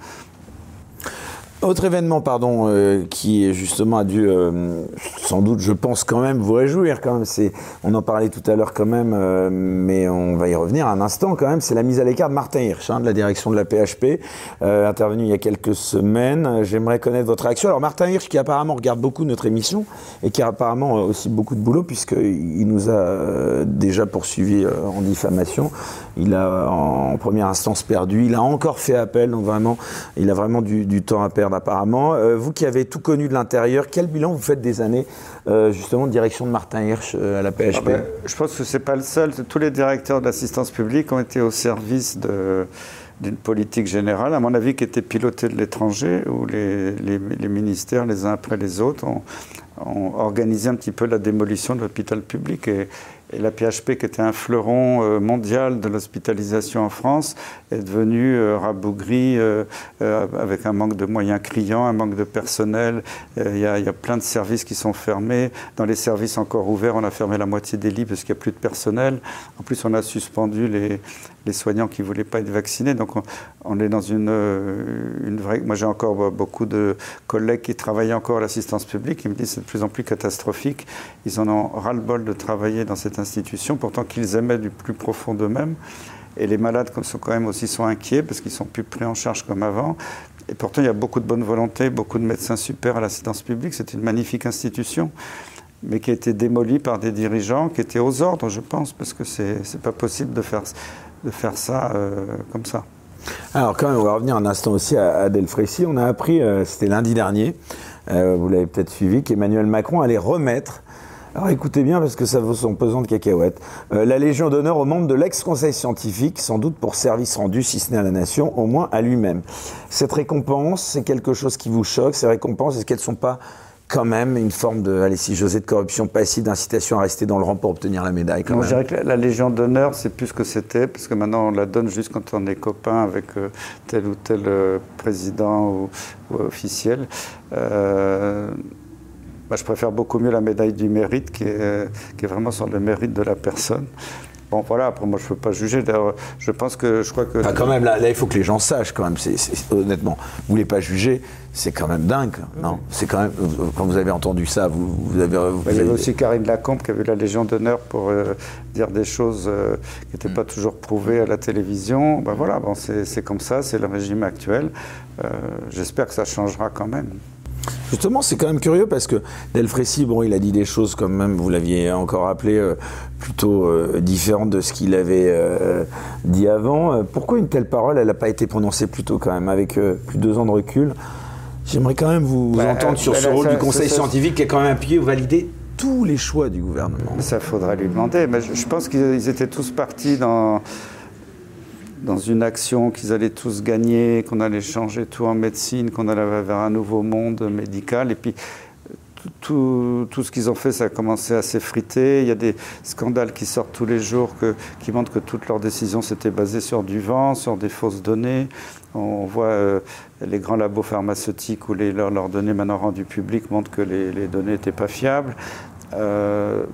Autre événement, pardon, euh, qui justement a dû, euh, sans doute, je pense quand même vous réjouir. Quand même, c'est, on en parlait tout à l'heure quand même, euh, mais on va y revenir un instant quand même. C'est la mise à l'écart de Martin Hirsch, hein, de la direction de la PHP, intervenu il y a quelques semaines. J'aimerais connaître votre réaction. Alors Martin Hirsch, qui apparemment regarde beaucoup notre émission et qui a apparemment aussi beaucoup de boulot puisqu'il nous a déjà poursuivi en diffamation. Il a en, première instance perdu. Il a encore fait appel, donc vraiment, il a vraiment du, du temps à perdre apparemment. Euh, vous qui avez tout connu de l'intérieur, quel bilan vous faites des années euh, justement de direction de Martin Hirsch euh, à la PHP ah ben, Je pense que ce n'est pas le seul. Tous les directeurs de l'assistance publique ont été au service d'une politique générale, à mon avis, qui était pilotée de l'étranger, où les, ministères, les uns après les autres, ont, ont, organisé un petit peu la démolition de l'hôpital public. Et, et la PHP, qui était un fleuron euh, mondial de l'hospitalisation en France, est devenue euh, rabougrie euh, avec un manque de moyens criants, un manque de personnel. Il y, a, plein de services qui sont fermés. Dans les services encore ouverts, on a fermé la moitié des lits parce qu'il n'y a plus de personnel. En plus, on a suspendu les, les soignants qui ne voulaient pas être vaccinés. Donc on, est dans une, une vraie... Moi j'ai encore beaucoup de collègues qui travaillent encore à l'assistance publique qui me disent c'est de plus en plus catastrophique. Ils en ont ras-le-bol de travailler dans cette institution, pourtant qu'ils aimaient du plus profond d'eux-mêmes. Et les malades sont quand même aussi sont inquiets parce qu'ils sont plus pris en charge comme avant. Et pourtant, il y a beaucoup de bonne volonté, beaucoup de médecins super à l'assistance publique. C'est une magnifique institution, mais qui a été démolie par des dirigeants qui étaient aux ordres, je pense, parce que c'est n'est pas possible de faire, de faire ça euh, comme ça. Alors, quand même, on va revenir un instant aussi à, à Delfrécy. On a appris, euh, c'était lundi dernier, euh, vous l'avez peut-être suivi, qu'Emmanuel Macron allait remettre alors écoutez bien parce que ça vaut son pesant de cacahuètes. La Légion d'honneur aux membres de l'ex-conseil scientifique, sans doute pour service rendu, si ce n'est à la nation, au moins à lui-même. Cette récompense, c'est quelque chose qui vous choque Ces récompenses, est-ce qu'elles ne sont pas quand même une forme de, allez, si j'osais, de corruption passive, d'incitation à rester dans le rang pour obtenir la médaille quand Je dirais que la, Légion d'honneur, c'est plus ce que c'était, parce que maintenant on la donne juste quand on est copain avec euh, tel ou tel euh, président ou, officiel. Bah, je préfère beaucoup mieux la médaille du mérite qui est, qui est vraiment sur le mérite de la personne. Bon, voilà, après, moi, je ne peux pas juger. D'ailleurs, je pense que, je crois que... quand même, là, il faut que les gens sachent, quand même, honnêtement, vous ne voulez pas juger, c'est quand même dingue, non? C'est quand même, quand vous avez entendu ça, vous, vous avez... il y avait aussi Karine Lacombe qui avait la Légion d'honneur pour euh, dire des choses euh, qui n'étaient pas toujours prouvées à la télévision. Ben voilà, bon, c'est comme ça, c'est le régime actuel. Euh, j'espère que ça changera quand même. Justement, c'est quand même curieux parce que Delfrécy, bon, il a dit des choses comme même, vous l'aviez encore rappelé, euh, plutôt euh, différentes de ce qu'il avait euh, dit avant. Pourquoi une telle parole, elle n'a pas été prononcée plus tôt quand même, avec plus de deux ans de recul? J'aimerais quand même vous, bah, entendre sur ce rôle du Conseil scientifique qui est quand même appuyé ou validé tous les choix du gouvernement. Ça faudra lui demander. Mais je pense qu'ils étaient tous partis dans dans une action qu'ils allaient tous gagner, qu'on allait changer tout en médecine, qu'on allait vers un nouveau monde médical. Et puis, tout, ce qu'ils ont fait, ça a commencé à s'effriter. Il y a des scandales qui sortent tous les jours qui montrent que toutes leurs décisions s'étaient basées sur du vent, sur des fausses données. On voit euh, les grands labos pharmaceutiques où leurs, données maintenant rendues publiques montrent que les, les données n'étaient pas fiables. Euh,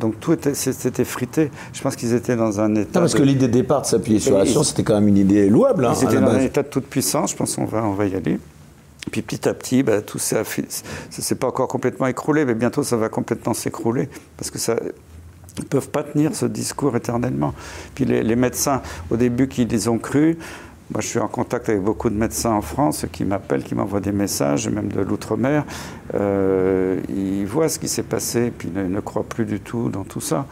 donc tout était, c'était frité. Je pense qu'ils étaient dans un état. Non, parce que l'idée de départ de s'appuyer sur la science, c'était quand même une idée louable. Hein, ils étaient dans un état de toute puissance. Je pense qu'on va, on va y aller. Puis petit à petit, bah, tout ça ne s'est pas encore complètement écroulé, mais bientôt ça va complètement s'écrouler. Parce que ça. Ils ne peuvent pas tenir ce discours éternellement. Puis les, les médecins, au début, qui les ont crus, moi, je suis en contact avec beaucoup de médecins en France qui m'appellent, qui m'envoient des messages, même de l'outre-mer. Euh, ils voient ce qui s'est passé, puis ne, ne, croient plus du tout dans tout ça.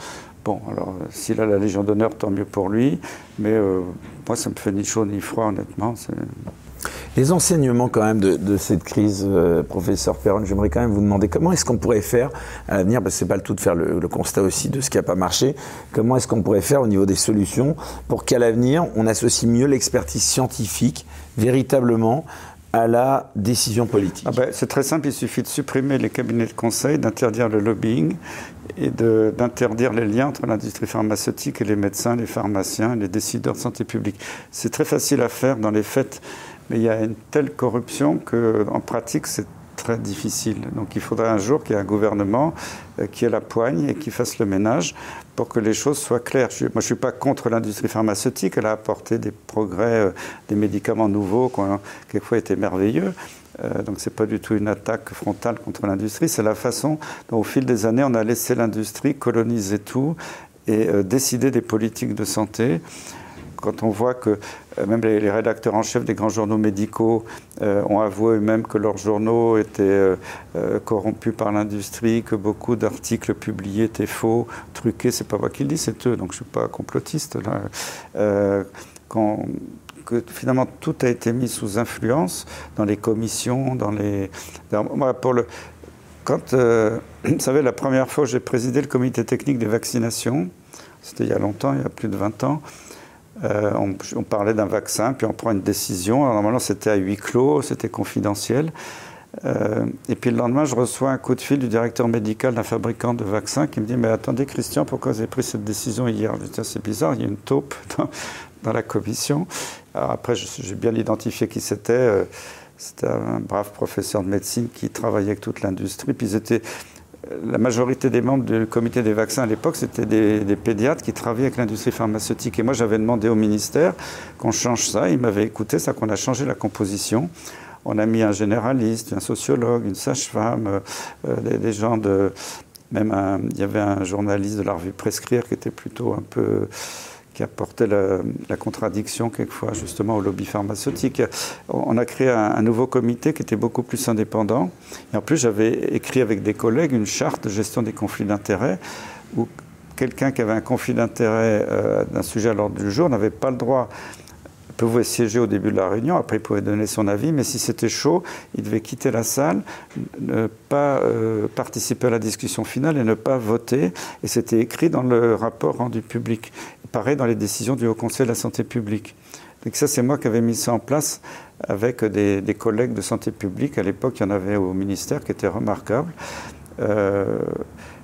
Bon, alors, s'il a la Légion d'honneur, tant mieux pour lui. Mais euh, moi, ça me fait ni chaud ni froid, honnêtement. Les enseignements quand même de, cette crise, euh, professeur Perron, j'aimerais quand même vous demander comment est-ce qu'on pourrait faire à l'avenir, parce que c'est pas le tout de faire le, constat aussi de ce qui n'a pas marché, comment est-ce qu'on pourrait faire au niveau des solutions pour qu'à l'avenir, on associe mieux l'expertise scientifique véritablement à la décision politique? Ah ben, C'est très simple, il suffit de supprimer les cabinets de conseil, d'interdire le lobbying et d'interdire les liens entre l'industrie pharmaceutique et les médecins, les pharmaciens, les décideurs de santé publique. C'est très facile à faire dans les faits mais il y a une telle corruption qu'en pratique, c'est très difficile. Donc il faudrait un jour qu'il y ait un gouvernement euh, qui ait la poigne et qui fasse le ménage pour que les choses soient claires. moi, je ne suis pas contre l'industrie pharmaceutique. Elle a apporté des progrès, euh, des médicaments nouveaux qui ont quelquefois été merveilleux. Euh, donc ce n'est pas du tout une attaque frontale contre l'industrie. C'est la façon dont, au fil des années, on a laissé l'industrie coloniser tout et décider des politiques de santé quand on voit que euh, même les, rédacteurs en chef des grands journaux médicaux euh, ont avoué eux-mêmes que leurs journaux étaient euh, corrompus par l'industrie, que beaucoup d'articles publiés étaient faux, truqués, c'est pas moi qui le dis, c'est eux, donc je suis pas complotiste là. Que finalement tout a été mis sous influence dans les commissions, dans les. pour le, quand, <clears throat> vous savez, la première fois j'ai présidé le comité technique des vaccinations, c'était il y a longtemps, il y a plus de 20 ans, euh, on, parlait d'un vaccin, puis on prend une décision. normalement, c'était à huis clos, c'était confidentiel. Euh, et puis le lendemain, je reçois un coup de fil du directeur médical d'un fabricant de vaccins qui me dit Mais attendez, Christian, pourquoi vous avez pris cette décision hier? Je dis C'est bizarre, il y a une taupe <laughs> dans, la commission. Alors après, j'ai bien identifié qui c'était. Euh, c'était un brave professeur de médecine qui travaillait avec toute l'industrie. Puis ils étaient la majorité des membres du comité des vaccins à l'époque, c'était des, pédiatres qui travaillaient avec l'industrie pharmaceutique. Et moi, j'avais demandé au ministère qu'on change ça. Il m'avait écouté, ça qu'on a changé la composition. On a mis un généraliste, un sociologue, une sage-femme, euh, euh, des, gens de. Même il y avait un journaliste de la revue Prescrire qui était plutôt un peu qui apportait la, contradiction quelquefois justement au lobby pharmaceutique. On a créé un, nouveau comité qui était beaucoup plus indépendant. Et en plus, j'avais écrit avec des collègues une charte de gestion des conflits d'intérêts où quelqu'un qui avait un conflit d'intérêt euh, d'un sujet à l'ordre du jour n'avait pas le droit pouvait siéger au début de la réunion, après il pouvait donner son avis, mais si c'était chaud, il devait quitter la salle, ne pas euh, participer à la discussion finale et ne pas voter. Et c'était écrit dans le rapport rendu public. Pareil dans les décisions du Haut Conseil de la santé publique. Donc ça, c'est moi qui avais mis ça en place avec des, collègues de santé publique. À l'époque, il y en avait au ministère qui étaient remarquables. Euh,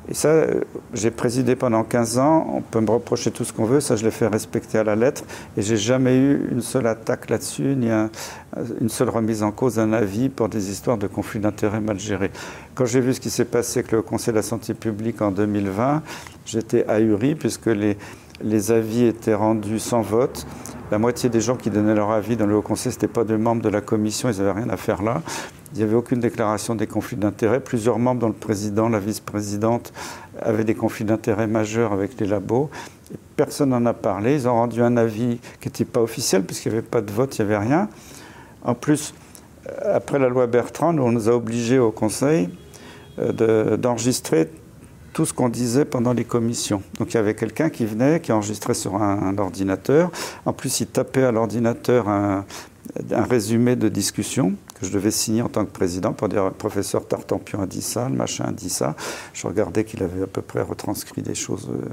et ça, j'ai présidé pendant 15 ans. On peut me reprocher tout ce qu'on veut. Ça, je l'ai fait respecter à la lettre. Et j'ai jamais eu une seule attaque là-dessus, ni une seule remise en cause d'un avis pour des histoires de conflits d'intérêts mal gérés. Quand j'ai vu ce qui s'est passé avec le Conseil de la santé publique en 2020, j'étais ahuri puisque les, les avis étaient rendus sans vote. La moitié des gens qui donnaient leur avis dans le Haut Conseil, ce n'étaient pas des membres de la commission, ils n'avaient rien à faire là. Il n'y avait aucune déclaration des conflits d'intérêts. Plusieurs membres, dont le président, la vice-présidente, avaient des conflits d'intérêts majeurs avec les labos. personne n'en a parlé. Ils ont rendu un avis qui n'était pas officiel, puisqu'il n'y avait pas de vote, il n'y avait rien. En plus, euh, après la loi Bertrand, on nous a obligés au Conseil euh, d'enregistrer tout ce qu'on disait pendant les commissions. Donc il y avait quelqu'un qui venait, qui enregistrait sur un, ordinateur. En plus, il tapait à l'ordinateur un, résumé de discussion que je devais signer en tant que président pour dire professeur Tartampion a dit ça, le machin a dit ça. Je regardais qu'il avait à peu près retranscrit des choses euh,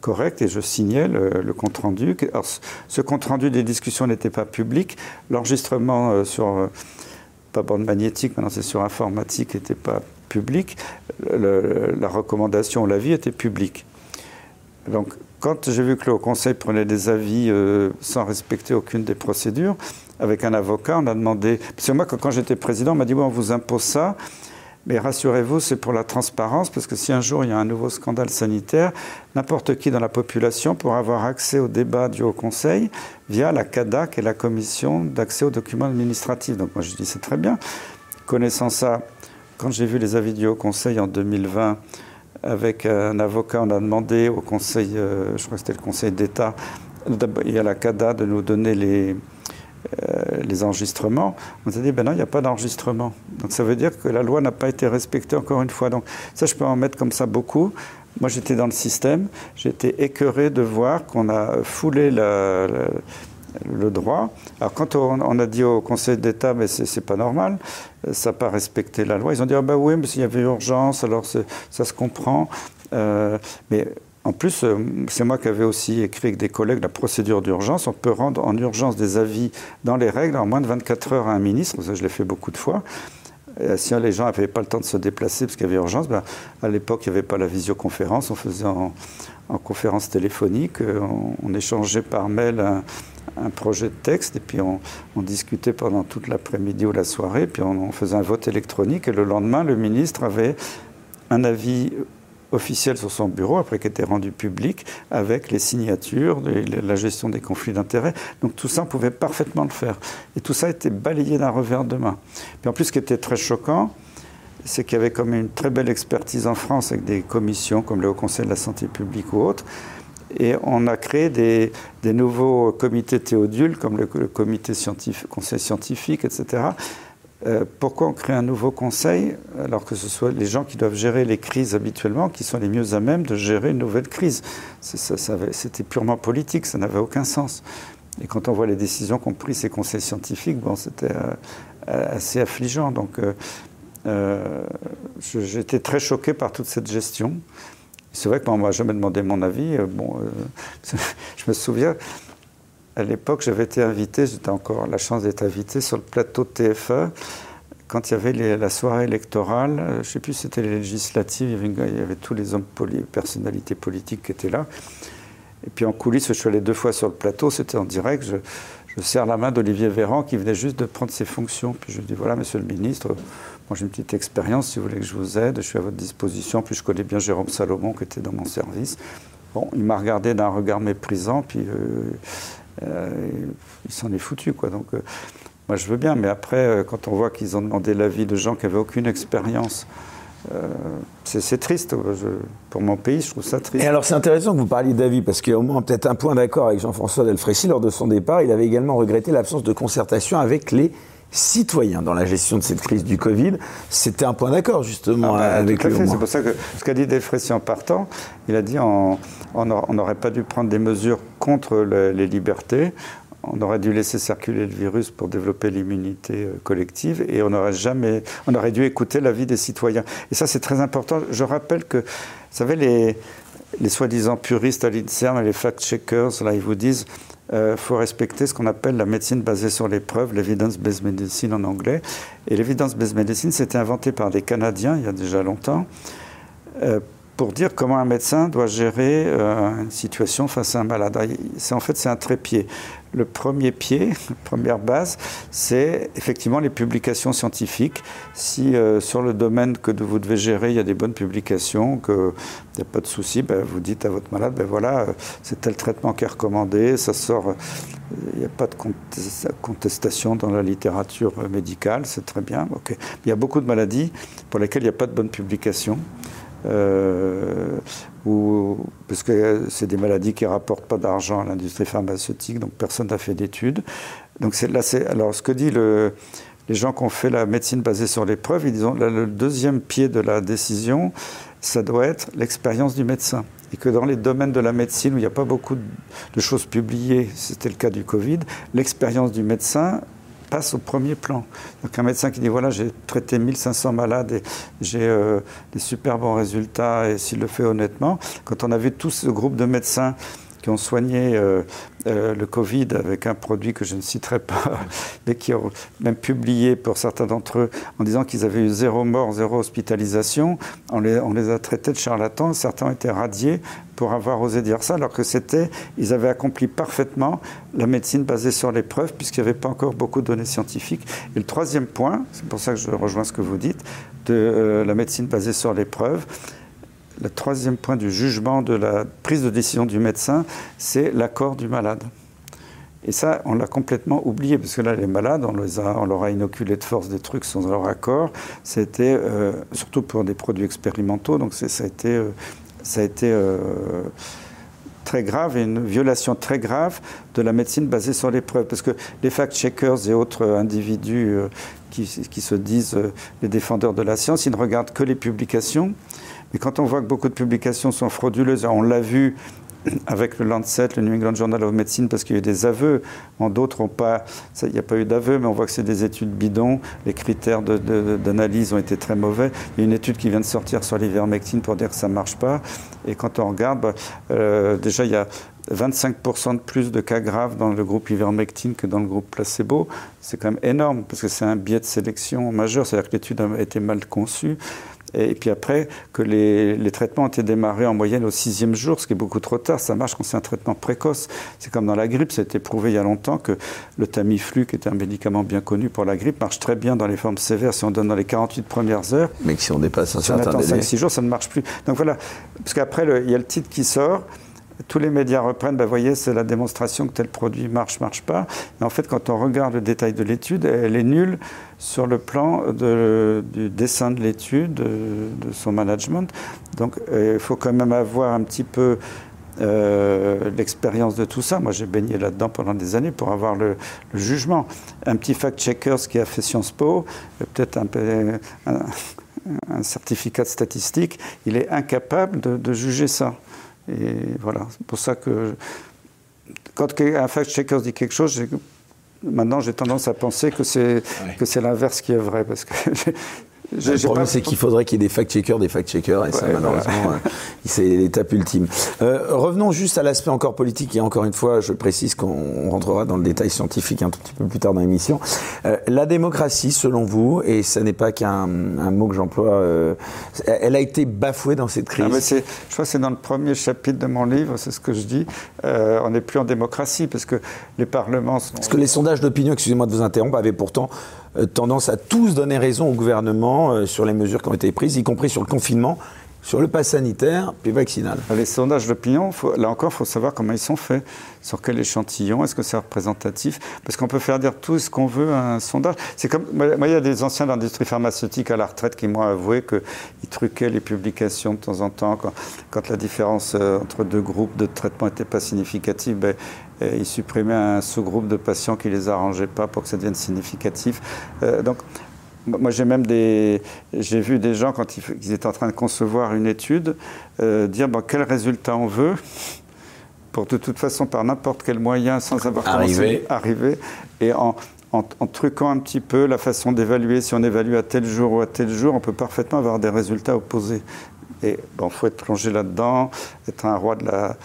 correctes et je signais le, compte rendu. Alors, ce compte rendu des discussions n'était pas public. L'enregistrement euh, sur euh, pas bande magnétique, maintenant c'est sur informatique, n'était pas public, la recommandation, l'avis était public. Donc, quand j'ai vu que le Conseil prenait des avis euh, sans respecter aucune des procédures, avec un avocat, on a demandé. Parce que moi, quand, j'étais président, on m'a dit on vous impose ça, mais rassurez-vous, c'est pour la transparence, parce que si un jour il y a un nouveau scandale sanitaire, n'importe qui dans la population pourra avoir accès au débat du Haut Conseil via la CADAC et la Commission d'accès aux documents administratifs. Donc, moi, je dis c'est très bien. Connaissant ça, quand j'ai vu les avis du Haut Conseil en 2020, avec un avocat, on a demandé au Conseil, euh, je crois que c'était le Conseil d'État, et à la CADA de nous donner les, euh, les enregistrements. On s'est dit, ben non, il n'y a pas d'enregistrement. Donc ça veut dire que la loi n'a pas été respectée encore une fois. Donc ça, je peux en mettre comme ça beaucoup. Moi, j'étais dans le système, j'étais écœuré de voir qu'on a foulé la le droit. Alors quand on, a dit au Conseil d'État, mais c'est pas normal, ça n'a pas respecté la loi, ils ont dit, ah ben oui, mais s'il y avait urgence, alors ça se comprend. Euh, mais en plus, euh, c'est moi qui avais aussi écrit avec des collègues la procédure d'urgence. On peut rendre en urgence des avis dans les règles en moins de 24 heures à un ministre. Ça, je l'ai fait beaucoup de fois. si les gens n'avaient pas le temps de se déplacer parce qu'il y avait urgence, ben, à l'époque, il n'y avait pas la visioconférence. On faisait en, conférence téléphonique. On, on, échangeait par mail un, un projet de texte et puis on, discutait pendant toute l'après-midi ou la soirée, puis on, faisait un vote électronique et le lendemain, le ministre avait un avis officiel sur son bureau, après qu'il était rendu public, avec les signatures, la gestion des conflits d'intérêts. Donc tout ça, on pouvait parfaitement le faire. Et tout ça a été balayé d'un revers de main. Puis en plus, ce qui était très choquant, c'est qu'il y avait comme une très belle expertise en France avec des commissions comme le Haut Conseil de la Santé publique ou autres. Et on a créé des, nouveaux comités théodules, comme le, comité scientifique, conseil scientifique, etc. Euh, pourquoi on crée un nouveau conseil alors que ce soit les gens qui doivent gérer les crises habituellement qui sont les mieux à même de gérer une nouvelle crise? C'était purement politique, ça n'avait aucun sens. Et quand on voit les décisions qu'ont prises ces conseils scientifiques, bon, c'était euh, assez affligeant. Donc, euh, j'étais très choqué par toute cette gestion. C'est vrai que moi, on m'a jamais demandé mon avis. Euh, bon, euh, <laughs> je me souviens, à l'époque, j'avais été invité, j'étais encore la chance d'être invité sur le plateau de TF1 quand il y avait la soirée électorale, euh, je ne sais plus si c'était les législatives, il y, avait, tous les hommes, personnalités politiques qui étaient là. Et puis en coulisses, je suis allé deux fois sur le plateau, c'était en direct. Je serre la main d'Olivier Véran qui venait juste de prendre ses fonctions. Puis je lui dis voilà, monsieur le ministre, moi, j'ai une petite expérience, si vous voulez que je vous aide, je suis à votre disposition. Puis je connais bien Jérôme Salomon qui était dans mon service. Bon, il m'a regardé d'un regard méprisant, puis euh, euh, il s'en est foutu, quoi. Donc, euh, moi, je veux bien, mais après, quand on voit qu'ils ont demandé l'avis de gens qui n'avaient aucune expérience, c'est triste. pour mon pays, je trouve ça triste. Et alors, c'est intéressant que vous parliez d'avis, parce qu'il y a au moins peut-être un point d'accord avec Jean-François Delfrécy. Lors de son départ, il avait également regretté l'absence de concertation avec les citoyens dans la gestion de cette crise du Covid. C'était un point d'accord justement ah bah, avec lui. C'est pour ça que ce qu'a dit Delfrécy en partant, il a dit on n'aurait pas dû prendre des mesures contre les libertés. On aurait dû laisser circuler le virus pour développer l'immunité euh, collective et on aurait jamais, on aurait dû écouter l'avis des citoyens. Et ça, c'est très important. Je rappelle que, vous savez, les, les soi-disant puristes à l'INSERM et les fact-checkers, là, ils vous disent euh, faut respecter ce qu'on appelle la médecine basée sur les preuves, l'evidence-based medicine en anglais. Et l'evidence-based medicine, c'était inventé par des Canadiens il y a déjà longtemps. Euh, pour dire comment un médecin doit gérer une situation face à un malade. C'est en fait c'est un trépied. Le premier pied, <laughs> la première base, c'est effectivement les publications scientifiques. Si euh, sur le domaine que vous devez gérer, il y a des bonnes publications, qu'il n'y a pas de souci, ben, vous dites à votre malade, ben voilà, euh, c'est tel traitement qui est recommandé, ça sort, il n'y a pas de contestation dans la littérature médicale, c'est très bien. Il y a beaucoup de maladies pour lesquelles il n'y a pas de bonnes publications. Euh, parce que c'est des maladies qui ne rapportent pas d'argent à l'industrie pharmaceutique, donc personne n'a fait d'études. Donc là, alors ce que dit le, les gens qui ont fait la médecine basée sur les preuves, ils disent là, le deuxième pied de la décision, ça doit être l'expérience du médecin. Et que dans les domaines de la médecine où il n'y a pas beaucoup de choses publiées, c'était le cas du Covid, l'expérience du médecin passe au premier plan. Donc un médecin qui dit voilà, j'ai traité 1500 malades et j'ai euh, des super bons résultats, et s'il le fait honnêtement, quand on a vu tout ce groupe de médecins qui ont soigné euh, euh, le Covid avec un produit que je ne citerai pas, <laughs> mais qui ont même publié pour certains d'entre eux en disant qu'ils avaient eu zéro mort, zéro hospitalisation. On les, a traités de charlatans. Certains ont été radiés pour avoir osé dire ça, alors que c'était, ils avaient accompli parfaitement la médecine basée sur les preuves, puisqu'il n'y avait pas encore beaucoup de données scientifiques. Et le troisième point, c'est pour ça que je rejoins ce que vous dites, de euh, la médecine basée sur les preuves, le troisième point du jugement de la prise de décision du médecin, c'est l'accord du malade. Et ça, on l'a complètement oublié, parce que là, les malades, on, leur a inoculé de force des trucs sans leur accord. C'était euh, surtout pour des produits expérimentaux, donc ça a été, euh, euh, très grave et une violation très grave de la médecine basée sur les preuves. Parce que les fact-checkers et autres individus qui, qui, se disent les défendeurs de la science, ils ne regardent que les publications et quand on voit que beaucoup de publications sont frauduleuses, on l'a vu avec le Lancet, le New England Journal of Medicine, parce qu'il y a eu des aveux. D'autres n'ont pas, il n'y a pas eu d'aveux, mais on voit que c'est des études bidons. Les critères d'analyse ont été très mauvais. Il y a une étude qui vient de sortir sur l'ivermectine pour dire que ça ne marche pas. Et quand on regarde, bah, euh, déjà, il y a 25% de plus de cas graves dans le groupe ivermectine que dans le groupe placebo. C'est quand même énorme, parce que c'est un biais de sélection majeur, c'est-à-dire que l'étude a été mal conçue. Et puis après, que les, les, traitements ont été démarrés en moyenne au sixième jour, ce qui est beaucoup trop tard. Ça marche quand c'est un traitement précoce. C'est comme dans la grippe, ça a été prouvé il y a longtemps que le Tamiflu, qui est un médicament bien connu pour la grippe, marche très bien dans les formes sévères si on donne dans les 48 premières heures. Mais si on dépasse un si certain 5-6 jours, ça ne marche plus. Donc voilà, parce qu'après, il y a le titre qui sort tous les médias reprennent, ben, voyez, c'est la démonstration que tel produit marche, marche pas. Mais en fait, quand on regarde le détail de l'étude, elle est nulle sur le plan du dessin de l'étude, de, son management. Donc, euh, il faut quand même avoir un petit peu euh, l'expérience de tout ça. Moi, j'ai baigné là-dedans pendant des années pour avoir le, jugement. Un petit fact-checker, ce qui a fait Sciences Po, euh, peut-être un, certificat de statistique, il est incapable de juger ça. Et voilà, c'est pour ça que quand un fact-checker dit quelque chose, maintenant j'ai tendance à penser que c'est c'est l'inverse qui est vrai parce que <laughs> le problème, c'est qu'il faudrait qu'il y ait des fact-checkers, des fact-checkers, et ça, malheureusement, euh, c'est l'étape ultime. Euh, revenons juste à l'aspect encore politique, et encore une fois, je précise qu'on rentrera dans le détail scientifique un tout petit peu plus tard dans l'émission. Euh, la démocratie, selon vous, et ce n'est pas qu'un mot que j'emploie, elle a été bafouée dans cette crise. Ah, je crois que c'est dans le premier chapitre de mon livre, c'est ce que je dis. on n'est plus en démocratie, parce que les parlements sont... Parce que les sondages d'opinion, excusez-moi de vous interrompre, avaient pourtant euh, tendance à tous donner raison au gouvernement euh, sur les mesures qui ont été prises, y compris sur le confinement, sur le pass sanitaire, puis vaccinal. Les sondages d'opinion, là encore, il faut savoir comment ils sont faits, sur quel échantillon, est-ce que c'est représentatif, parce qu'on peut faire dire tout ce qu'on veut à un sondage. C'est comme, moi, il y a des anciens d'industrie pharmaceutique à la retraite qui m'ont avoué qu'ils truquaient les publications de temps en temps, quand, la différence euh, entre deux groupes de traitement n'était pas significative, ben, et il supprimait un sous-groupe de patients qui ne les arrangeait pas pour que ça devienne significatif. Euh, donc, moi, j'ai même des, j'ai vu des gens quand ils, étaient en train de concevoir une étude euh, dire bon, quel résultat on veut pour de toute façon par n'importe quel moyen sans avoir arrivé, arriver et en, en, en, truquant un petit peu la façon d'évaluer. Si on évalue à tel jour ou à tel jour, on peut parfaitement avoir des résultats opposés. Et bon, faut être plongé là-dedans, être un roi de la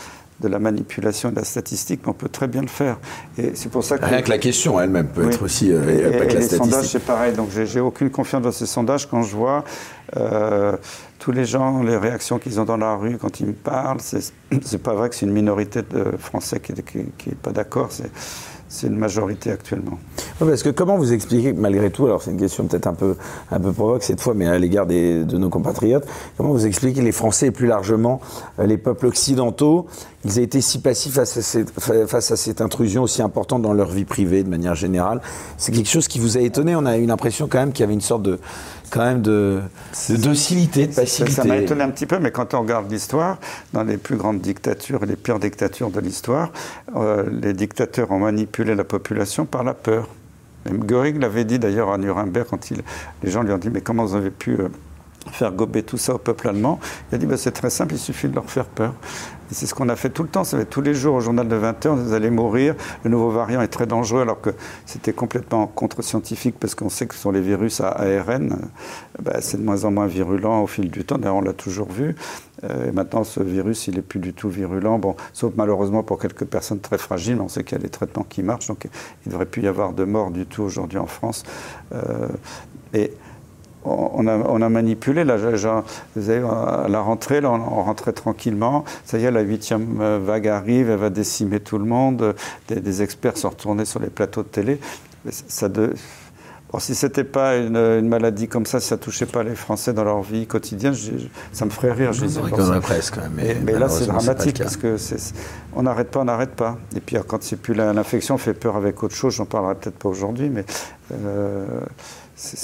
de la manipulation de la statistique, mais on peut très bien le faire. Et c'est pour ça que rien que la question elle-même peut être aussi euh, et, pas que la les sondages c'est pareil. Donc j'ai aucune confiance dans ces sondages quand je vois euh, tous les gens, les réactions qu'ils ont dans la rue quand ils me parlent. C'est pas vrai que c'est une minorité de Français qui n'est pas d'accord. C'est c'est une majorité actuellement. parce que comment vous expliquez, malgré tout, alors c'est une question peut-être un peu, un peu provoque cette fois, mais à l'égard de nos compatriotes, comment vous expliquez que les Français et plus largement euh, les peuples occidentaux, ils aient été si passifs face à cette, face à cette intrusion aussi importante dans leur vie privée de manière générale? C'est quelque chose qui vous a étonné? On a eu l'impression quand même qu'il y avait une sorte de, quand même de, docilité, de passivité. Ça m'a étonné un petit peu, mais quand on regarde l'histoire, dans les plus grandes dictatures et les pires dictatures de l'histoire, euh, les dictateurs ont manipulé la population par la peur. Même Göring l'avait dit d'ailleurs à Nuremberg quand il, les gens lui ont dit mais comment vous avez pu euh, faire gober tout ça au peuple allemand Il a dit bah, c'est très simple, il suffit de leur faire peur. C'est ce qu'on a fait tout le temps. Ça tous les jours au journal de 20 h vous allez mourir. Le nouveau variant est très dangereux, alors que c'était complètement contre-scientifique parce qu'on sait que ce sont les virus à ARN. Ben, c'est de moins en moins virulent au fil du temps. D'ailleurs, on l'a toujours vu. Euh, et maintenant, ce virus, il n'est plus du tout virulent. Bon, sauf malheureusement pour quelques personnes très fragiles. On sait qu'il y a des traitements qui marchent. Donc, il ne devrait plus y avoir de morts du tout aujourd'hui en France. Euh, et on a, manipulé. Là, vous à la rentrée, on, rentrait tranquillement. Ça y est, la huitième euh, vague arrive, elle va décimer tout le monde. Des, experts sont retournés sur les plateaux de télé. Ça de, si ce n'était pas une, maladie comme ça, si ça ne touchait pas les Français dans leur vie quotidienne, ça me ferait rire. Je disais. Mais, mais là, c'est dramatique parce que on n'arrête pas, on n'arrête pas. Et puis, quand c'est plus l'infection, fait peur avec autre chose. J'en parlerai peut-être pas aujourd'hui, mais euh,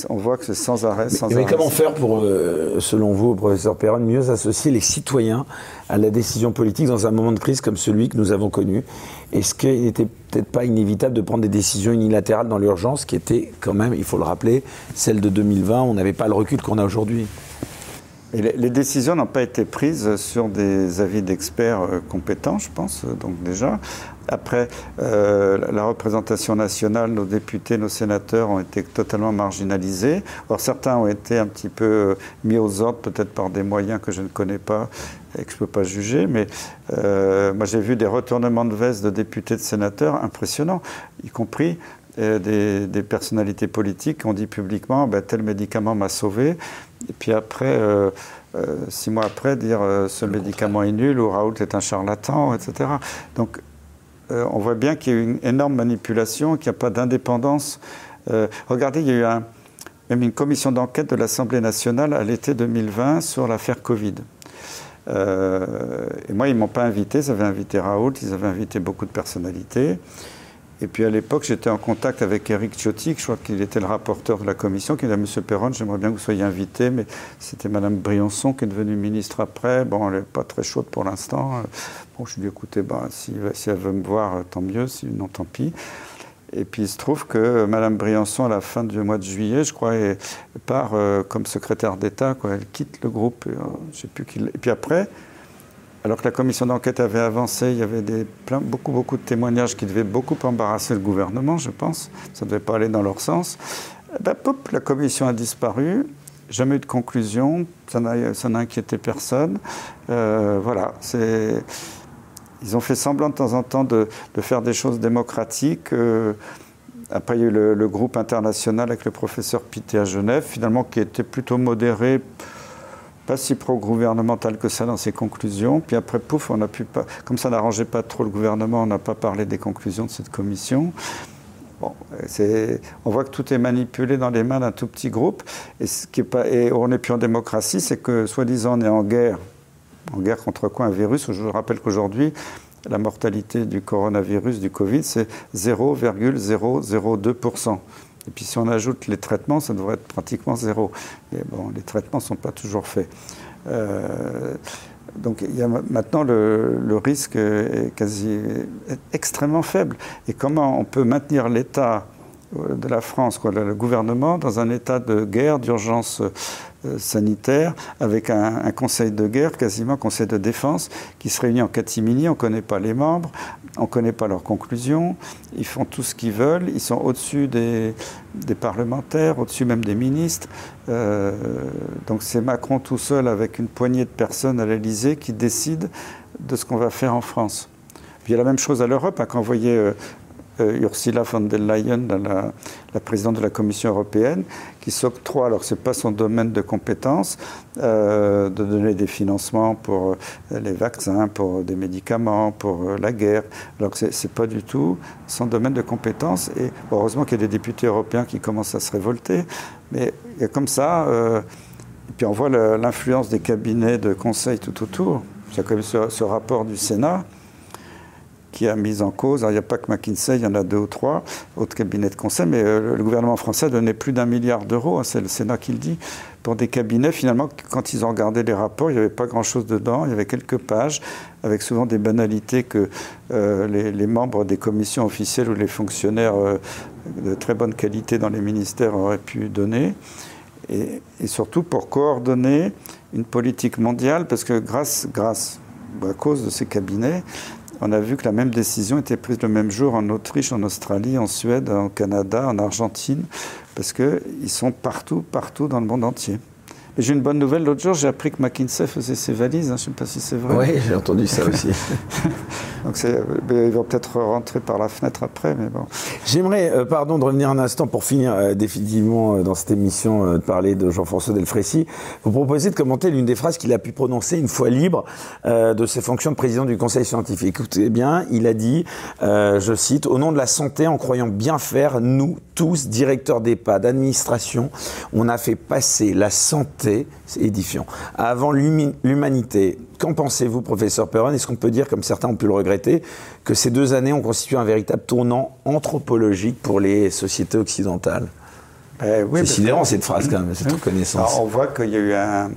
on voit que c'est sans arrêt. Sans mais, comment faire pour, euh, selon vous, professeur Perron, mieux associer les citoyens à la décision politique dans un moment de crise comme celui que nous avons connu? Est-ce qu'il n'était peut-être pas inévitable de prendre des décisions unilatérales dans l'urgence, qui était quand même, il faut le rappeler, celle de 2020, on n'avait pas le recul qu'on a aujourd'hui? Les, décisions n'ont pas été prises sur des avis d'experts euh, compétents, je pense, donc déjà. Après, euh, la représentation nationale, nos députés, nos sénateurs ont été totalement marginalisés. Or, certains ont été un petit peu euh, mis aux ordres, peut-être par des moyens que je ne connais pas et que je ne peux pas juger. Mais euh, moi, j'ai vu des retournements de veste de députés, de sénateurs impressionnants, y compris des, des, personnalités politiques qui ont dit publiquement ben, tel médicament m'a sauvé. Et puis après, euh, euh, six mois après, dire ce médicament est nul ou Raoult est un charlatan, etc. Donc on voit bien qu'il y a eu une énorme manipulation, qu'il n'y a pas d'indépendance. regardez, il y a eu même une commission d'enquête de l'Assemblée nationale à l'été 2020 sur l'affaire Covid. Euh, et moi, ils ne m'ont pas invité. Ils avaient invité Raoult, ils avaient invité beaucoup de personnalités. Et puis à l'époque, j'étais en contact avec Eric Ciotti, je crois qu'il était le rapporteur de la commission, qui a dit Monsieur Perron, j'aimerais bien que vous soyez invité, mais c'était Madame Briançon qui est devenue ministre après. Bon, elle n'est pas très chaude pour l'instant. Bon, je lui ai dit écoutez, ben, si, si, elle veut me voir, tant mieux, sinon tant pis. Et puis il se trouve que Mme Briançon, à la fin du mois de juillet, je crois, part euh, comme secrétaire d'État. Elle quitte le groupe. Euh, je sais plus Et puis après, alors que la commission d'enquête avait avancé, il y avait des, beaucoup, beaucoup de témoignages qui devaient beaucoup embarrasser le gouvernement, je pense. Ça ne devait pas aller dans leur sens. Eh ben, la commission a disparu. Jamais eu de conclusion. Ça n'a inquiété personne. Euh, voilà. Ils ont fait semblant de temps en temps de, faire des choses démocratiques. Euh, après, il y a eu le, groupe international avec le professeur Pité à Genève, finalement, qui était plutôt modéré, pas si pro-gouvernemental que ça dans ses conclusions. Puis après, pouf, on pas, comme ça n'arrangeait pas trop le gouvernement, on n'a pas parlé des conclusions de cette commission. Bon, on voit que tout est manipulé dans les mains d'un tout petit groupe. Et, ce qui est pas, et on n'est plus en démocratie, c'est que, soi-disant, on est en guerre en guerre contre quoi? Un virus. Je rappelle qu'aujourd'hui, la mortalité du coronavirus, du Covid, c'est 0,002%. Et puis si on ajoute les traitements, ça devrait être pratiquement zéro. Mais bon, les traitements ne sont pas toujours faits. Euh, donc il y a maintenant le, risque est quasi extrêmement faible. Et comment on peut maintenir l'État euh, de la France, le gouvernement, dans un état de guerre, d'urgence sanitaire, avec un, conseil de guerre, quasiment conseil de défense, qui se réunit en catimini. On ne connaît pas les membres, on ne connaît pas leurs conclusions. Ils font tout ce qu'ils veulent. Ils sont au-dessus des, parlementaires, au-dessus même des ministres. Euh, donc c'est Macron tout seul, avec une poignée de personnes à l'Élysée, qui décide de ce qu'on va faire en France. Il y a la même chose à l'Europe, hein, quand vous voyez euh, euh, Ursula von der Leyen, la, présidente de la Commission européenne, qui s'octroie, alors ce n'est pas son domaine de compétence, euh, de donner des financements pour euh, les vaccins, pour des médicaments, pour la guerre, alors ce n'est pas du tout son domaine de compétence. Et heureusement qu'il y a des députés européens qui commencent à se révolter, mais il y a comme ça. et puis on voit l'influence des cabinets de conseil tout autour. Il y a quand même ce rapport du Sénat qui a mis en cause, il n'y a pas que McKinsey, il y en a deux ou trois autres cabinets de conseil, mais euh, le gouvernement français a donné plus d'un milliard d'euros, hein, c'est le Sénat qui le dit, pour des cabinets. Finalement, quand ils ont regardé les rapports, il n'y avait pas grand-chose dedans, il y avait quelques pages, avec souvent des banalités que euh, les, membres des commissions officielles ou les fonctionnaires euh, de très bonne qualité dans les ministères auraient pu donner. Et, et, surtout pour coordonner une politique mondiale, parce que grâce, grâce à cause de ces cabinets, on a vu que la même décision était prise le même jour en Autriche, en Australie, en Suède, en Canada, en Argentine, parce qu'ils sont partout, partout dans le monde entier. J'ai une bonne nouvelle. L'autre jour, j'ai appris que McKinsey faisait ses valises. Hein. Je ne sais pas si c'est vrai. Oui, j'ai entendu ça aussi. <laughs> Donc ils vont peut-être rentrer par la fenêtre après, mais bon. J'aimerais, euh, pardon, de revenir un instant pour finir euh, définitivement euh, dans cette émission de parler de Jean-François Delfrécy. Vous proposez de commenter l'une des phrases qu'il a pu prononcer une fois libre de ses fonctions de président du Conseil scientifique. Écoutez bien, il a dit, je cite, au nom de la santé, en croyant bien faire, nous tous, directeurs d'EHPAD, d'administration, on a fait passer la santé, c'est édifiant, avant l'humanité. Qu'en pensez-vous, professeur Perron? Est-ce qu'on peut dire, comme certains ont pu le regretter, que ces deux années ont constitué un véritable tournant anthropologique pour les sociétés occidentales? Eh oui, C'est sidérant cette phrase quand même, cette reconnaissance. on voit qu'il y a eu un,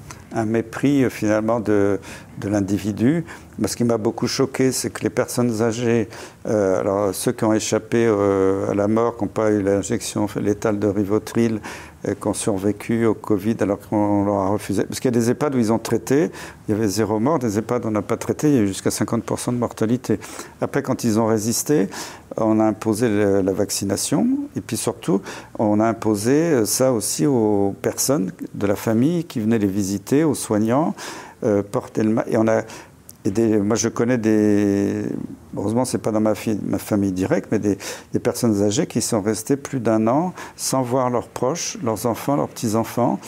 mépris euh, finalement de, de l'individu. Ce qui m'a beaucoup choqué, c'est que les personnes âgées, euh, alors ceux qui ont échappé euh, à la mort, qui n'ont pas eu l'injection létale de Rivotril, qui ont survécu au Covid alors qu'on leur a refusé. Parce qu'il y a des EHPAD où ils ont traité, il y avait zéro mort, des EHPAD où on n'a pas traité, il y a eu jusqu'à 50% de mortalité. Après, quand ils ont résisté, on a imposé la vaccination et puis surtout, on a imposé ça aussi aux personnes de la famille qui venaient les visiter, aux soignants, porter le masque. Et on a moi, je connais des, heureusement, ce n'est pas dans ma, famille directe, mais des, des, personnes âgées qui sont restées plus d'un an sans voir leurs proches, leurs enfants, leurs petits-enfants,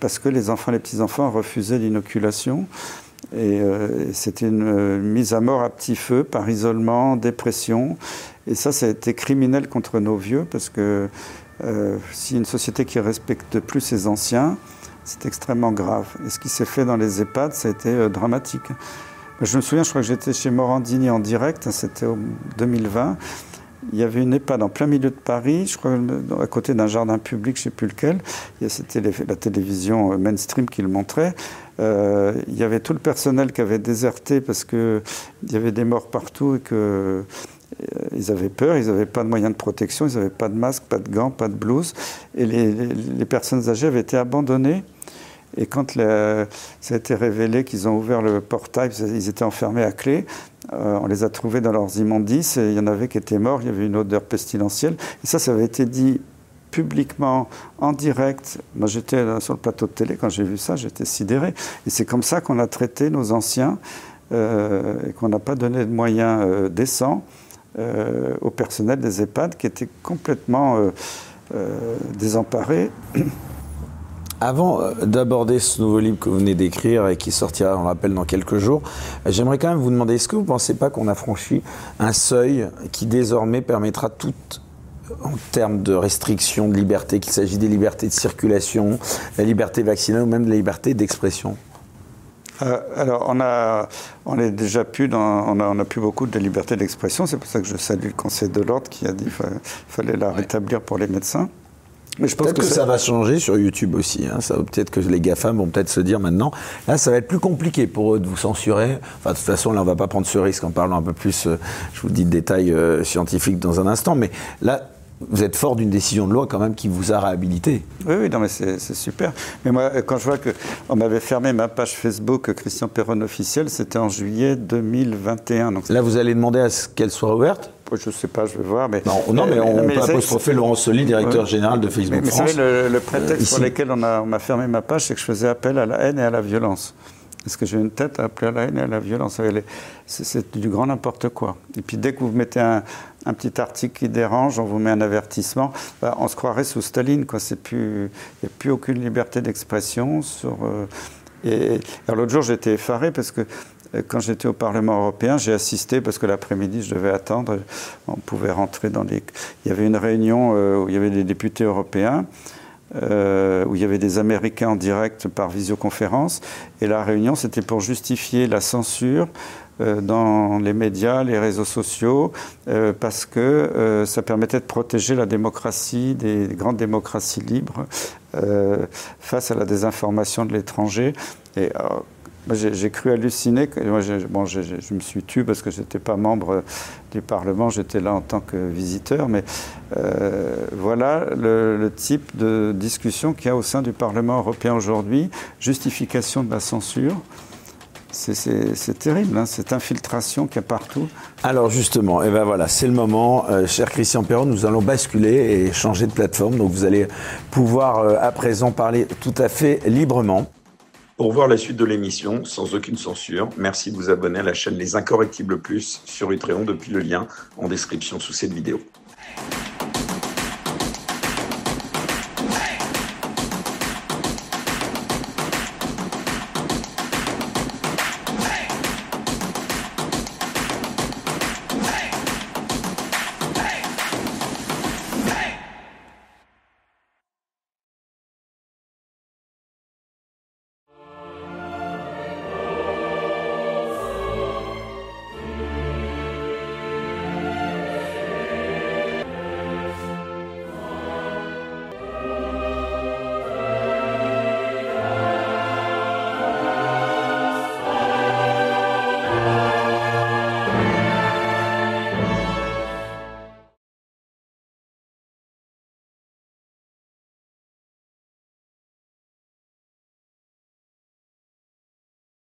parce que les enfants et les petits-enfants refusaient l'inoculation. Et euh, c'était une euh, mise à mort à petit feu par isolement, dépression. Et ça, ça a été criminel contre nos vieux, parce que euh, si une société qui respecte plus ses anciens, c'est extrêmement grave. Et ce qui s'est fait dans les EHPAD, ça a été euh, dramatique. Je me souviens, je crois que j'étais chez Morandini en direct, c'était en 2020. Il y avait une EHPAD en plein milieu de Paris, je crois à côté d'un jardin public, je ne sais plus lequel. C'était la télévision euh, mainstream qui le montrait. Il y avait tout le personnel qui avait déserté parce qu'il y avait des morts partout et que ils avaient peur, ils n'avaient pas de moyens de protection, ils n'avaient pas de masque, pas de gants, pas de blouse. Et les, personnes âgées avaient été abandonnées. Et quand ça a été révélé qu'ils ont ouvert le portail, ils étaient enfermés à clé, euh, on les a trouvés dans leurs immondices et il y en avait qui étaient morts, il y avait une odeur pestilentielle. Et ça, ça avait été dit publiquement, en direct. Moi, j'étais sur le plateau de télé, quand j'ai vu ça, j'étais sidéré. Et c'est comme ça qu'on a traité nos anciens euh, et qu'on n'a pas donné de moyens euh, décents au personnel des EHPAD qui était complètement désemparé. <clears throat> Avant euh, d'aborder ce nouveau livre que vous venez d'écrire et qui sortira, on rappelle, dans quelques jours, j'aimerais quand même vous demander, est-ce que vous ne pensez pas qu'on a franchi un seuil qui désormais permettra tout, en termes de restrictions de liberté, qu'il s'agit des libertés de circulation, la liberté vaccinale ou même de la liberté d'expression? Euh, alors, on a, on est déjà plus dans, on a, on a plus beaucoup de liberté d'expression. C'est pour ça que je salue le Conseil de l'ordre qui a dit qu'il fallait la rétablir pour les médecins. Mais je pense que, ça... va changer sur YouTube aussi. Hein. peut-être que les GAFAM vont peut-être se dire maintenant, là, ça va être plus compliqué pour eux de vous censurer. Enfin, de toute façon, là, on va pas prendre ce risque en parlant un peu plus, euh, je vous dis, de détails euh, scientifiques dans un instant. Mais là, vous êtes fort d'une décision de loi quand même qui vous a réhabilité. Oui, oui, non, mais c'est super. Mais moi, quand je vois qu'on m'avait fermé ma page Facebook Christian Perron officiel, c'était en juillet 2021. Donc Là, vous allez demander à ce qu'elle soit ouverte? Je ne sais pas, je vais voir. Mais, non, mais on peut apostropher Laurent Soli, directeur général de Facebook mais, France. Vous savez, le, prétexte pour lequel on m'a fermé ma page, c'est que je faisais appel à la haine et à la violence. Est-ce que j'ai une tête à appeler à la haine et à la violence? C'est du grand n'importe quoi. Et puis dès que vous mettez un, petit article qui dérange, on vous met un avertissement. Bah, on se croirait sous Staline. Il n'y a plus aucune liberté d'expression. Sur, euh, et, l'autre jour, j'étais effaré parce que euh, quand j'étais au Parlement européen, j'ai assisté parce que l'après-midi, je devais attendre. On pouvait rentrer dans les. Il y avait une réunion euh, où il y avait des députés européens. Euh, où il y avait des Américains en direct par visioconférence. Et la réunion, c'était pour justifier la censure dans les médias, les réseaux sociaux, parce que ça permettait de protéger la démocratie, des grandes démocraties libres, face à la désinformation de l'étranger. Et j'ai cru halluciner. moi, bon, je, me suis tué parce que je n'étais pas membre du Parlement, j'étais là en tant que visiteur. Mais euh, voilà le, type de discussion qu'il y a au sein du Parlement européen aujourd'hui. Justification de la censure. C'est terrible, hein, cette infiltration qu'il y a partout. Alors justement, eh ben voilà, c'est le moment, euh, cher Christian Perron, nous allons basculer et changer de plateforme. Donc vous allez pouvoir euh, à présent parler tout à fait librement. Pour voir la suite de l'émission sans aucune censure, merci de vous abonner à la chaîne Les Incorrectibles Plus sur Utréon depuis le lien en description sous cette vidéo.